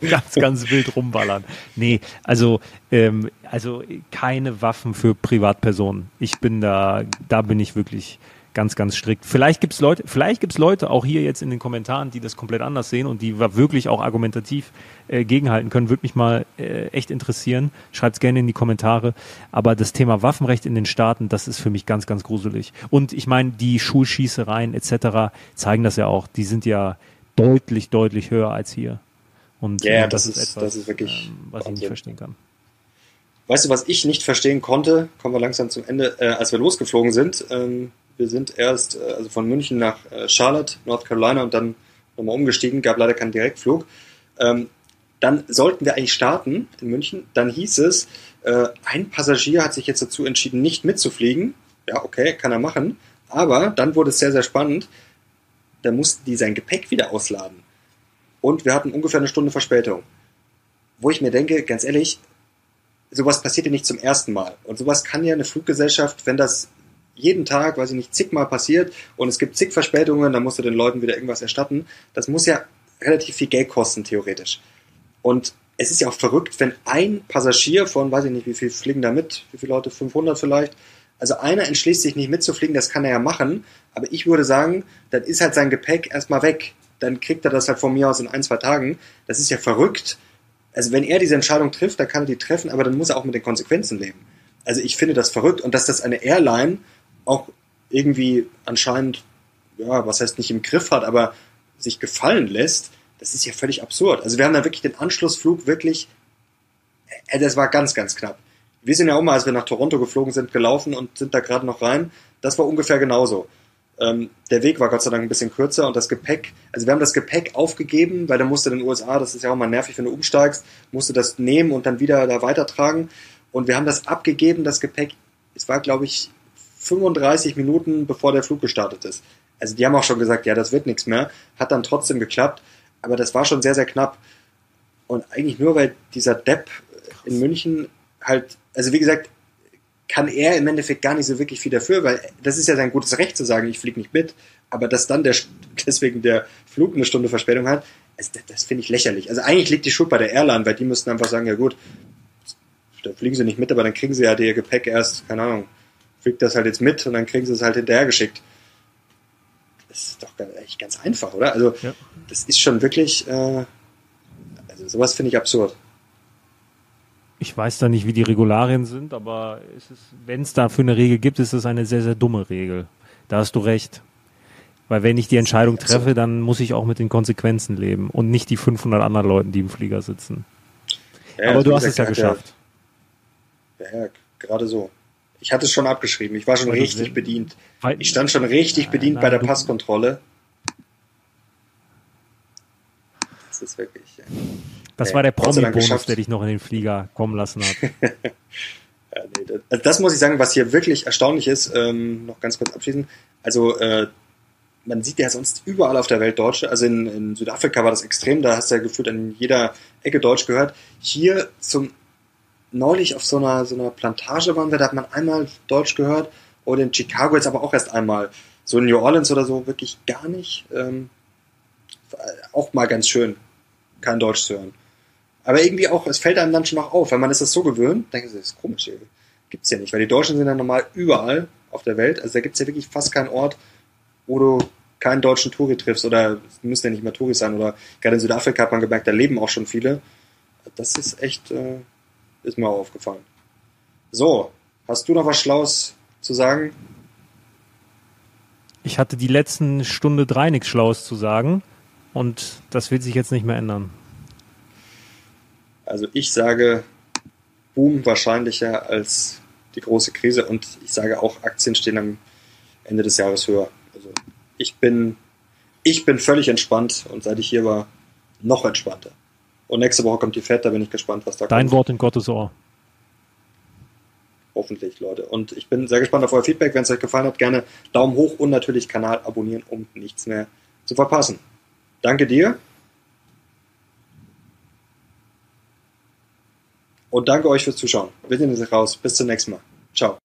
ganz, ganz wild rumballern. Nee, also, ähm, also keine Waffen für Privatpersonen. Ich bin da, da bin ich wirklich ganz, ganz strikt. Vielleicht gibt's Leute, vielleicht gibt's Leute auch hier jetzt in den Kommentaren, die das komplett anders sehen und die wirklich auch argumentativ äh, gegenhalten können. Würde mich mal äh, echt interessieren. Schreibt's gerne in die Kommentare. Aber das Thema Waffenrecht in den Staaten, das ist für mich ganz, ganz gruselig. Und ich meine, die Schulschießereien etc. zeigen das ja auch. Die sind ja deutlich, deutlich höher als hier. Und ja, äh, das, das, ist etwas, das ist wirklich, ähm, was ich nicht verstehen kann. Weißt du, was ich nicht verstehen konnte? Kommen wir langsam zum Ende. Äh, als wir losgeflogen sind, ähm, wir sind erst äh, also von München nach äh, Charlotte, North Carolina und dann nochmal umgestiegen, gab leider keinen Direktflug. Ähm, dann sollten wir eigentlich starten in München. Dann hieß es, äh, ein Passagier hat sich jetzt dazu entschieden, nicht mitzufliegen. Ja, okay, kann er machen. Aber dann wurde es sehr, sehr spannend. Da mussten die sein Gepäck wieder ausladen. Und wir hatten ungefähr eine Stunde Verspätung. Wo ich mir denke, ganz ehrlich, sowas passiert ja nicht zum ersten Mal. Und sowas kann ja eine Fluggesellschaft, wenn das jeden Tag, weiß ich nicht, zigmal passiert und es gibt zig Verspätungen, dann musst du den Leuten wieder irgendwas erstatten. Das muss ja relativ viel Geld kosten, theoretisch. Und es ist ja auch verrückt, wenn ein Passagier von, weiß ich nicht, wie viel fliegen da mit, wie viele Leute, 500 vielleicht, also einer entschließt sich nicht mitzufliegen, das kann er ja machen, aber ich würde sagen, dann ist halt sein Gepäck erstmal weg. Dann kriegt er das halt von mir aus in ein, zwei Tagen. Das ist ja verrückt, also wenn er diese Entscheidung trifft, dann kann er die treffen, aber dann muss er auch mit den Konsequenzen leben. Also ich finde das verrückt und dass das eine Airline auch irgendwie anscheinend, ja, was heißt nicht im Griff hat, aber sich gefallen lässt, das ist ja völlig absurd. Also wir haben da wirklich den Anschlussflug wirklich, äh, das war ganz, ganz knapp. Wir sind ja auch mal, als wir nach Toronto geflogen sind, gelaufen und sind da gerade noch rein. Das war ungefähr genauso. Ähm, der Weg war Gott sei Dank ein bisschen kürzer und das Gepäck, also wir haben das Gepäck aufgegeben, weil da musste in den USA, das ist ja auch mal nervig, wenn du umsteigst, musste das nehmen und dann wieder da weitertragen. Und wir haben das abgegeben, das Gepäck, es war glaube ich 35 Minuten bevor der Flug gestartet ist. Also die haben auch schon gesagt, ja, das wird nichts mehr. Hat dann trotzdem geklappt, aber das war schon sehr, sehr knapp. Und eigentlich nur, weil dieser Depp in München halt, also wie gesagt, kann er im Endeffekt gar nicht so wirklich viel dafür, weil das ist ja sein gutes Recht zu sagen, ich fliege nicht mit, aber dass dann der, deswegen der Flug eine Stunde Verspätung hat, also das, das finde ich lächerlich. Also eigentlich liegt die Schuld bei der Airline, weil die müssten einfach sagen, ja gut, da fliegen sie nicht mit, aber dann kriegen sie ja ihr Gepäck erst, keine Ahnung, fliegt das halt jetzt mit und dann kriegen sie es halt hinterhergeschickt. Das ist doch echt ganz einfach, oder? Also ja. das ist schon wirklich, äh, also sowas finde ich absurd ich weiß da nicht, wie die Regularien sind, aber wenn es dafür eine Regel gibt, ist es eine sehr, sehr dumme Regel. Da hast du recht. Weil wenn ich die Entscheidung treffe, dann muss ich auch mit den Konsequenzen leben und nicht die 500 anderen Leuten, die im Flieger sitzen. Ja, aber du hast es ja geschafft. Ja, ja, gerade so. Ich hatte es schon abgeschrieben. Ich war schon Weil richtig bedient. Ich stand schon richtig ja, bedient nein, bei der Passkontrolle. Das ist wirklich. Ja. Das war der Promi-Bonus, der dich noch in den Flieger kommen lassen hat. ja, nee, das, also das, muss ich sagen, was hier wirklich erstaunlich ist, ähm, noch ganz kurz abschließend. Also äh, man sieht ja sonst überall auf der Welt Deutsche. Also in, in Südafrika war das extrem, da hast du ja gefühlt an jeder Ecke Deutsch gehört. Hier zum neulich auf so einer, so einer Plantage waren wir, da hat man einmal Deutsch gehört. Oder in Chicago jetzt aber auch erst einmal. So in New Orleans oder so wirklich gar nicht. Ähm, auch mal ganz schön, kein Deutsch zu hören. Aber irgendwie auch, es fällt einem dann schon auch auf, weil man ist das so gewöhnt, denke ich, das ist komisch, gibt's ja nicht, weil die Deutschen sind ja normal überall auf der Welt, also da gibt's ja wirklich fast keinen Ort, wo du keinen deutschen Touri triffst oder müssen ja nicht mehr Touris sein oder gerade in Südafrika hat man gemerkt, da leben auch schon viele. Das ist echt, äh, ist mir auch aufgefallen. So, hast du noch was Schlaues zu sagen? Ich hatte die letzten Stunde drei nichts Schlaues zu sagen und das wird sich jetzt nicht mehr ändern. Also ich sage Boom wahrscheinlicher als die große Krise und ich sage auch, Aktien stehen am Ende des Jahres höher. Also ich bin, ich bin völlig entspannt und seit ich hier war, noch entspannter. Und nächste Woche kommt die Fed, da bin ich gespannt, was da Dein kommt. Dein Wort in Gottes Ohr. Hoffentlich, Leute. Und ich bin sehr gespannt auf euer Feedback. Wenn es euch gefallen hat, gerne Daumen hoch und natürlich Kanal abonnieren, um nichts mehr zu verpassen. Danke dir. Und danke euch fürs Zuschauen. Wir sehen uns raus. Bis zum nächsten Mal. Ciao.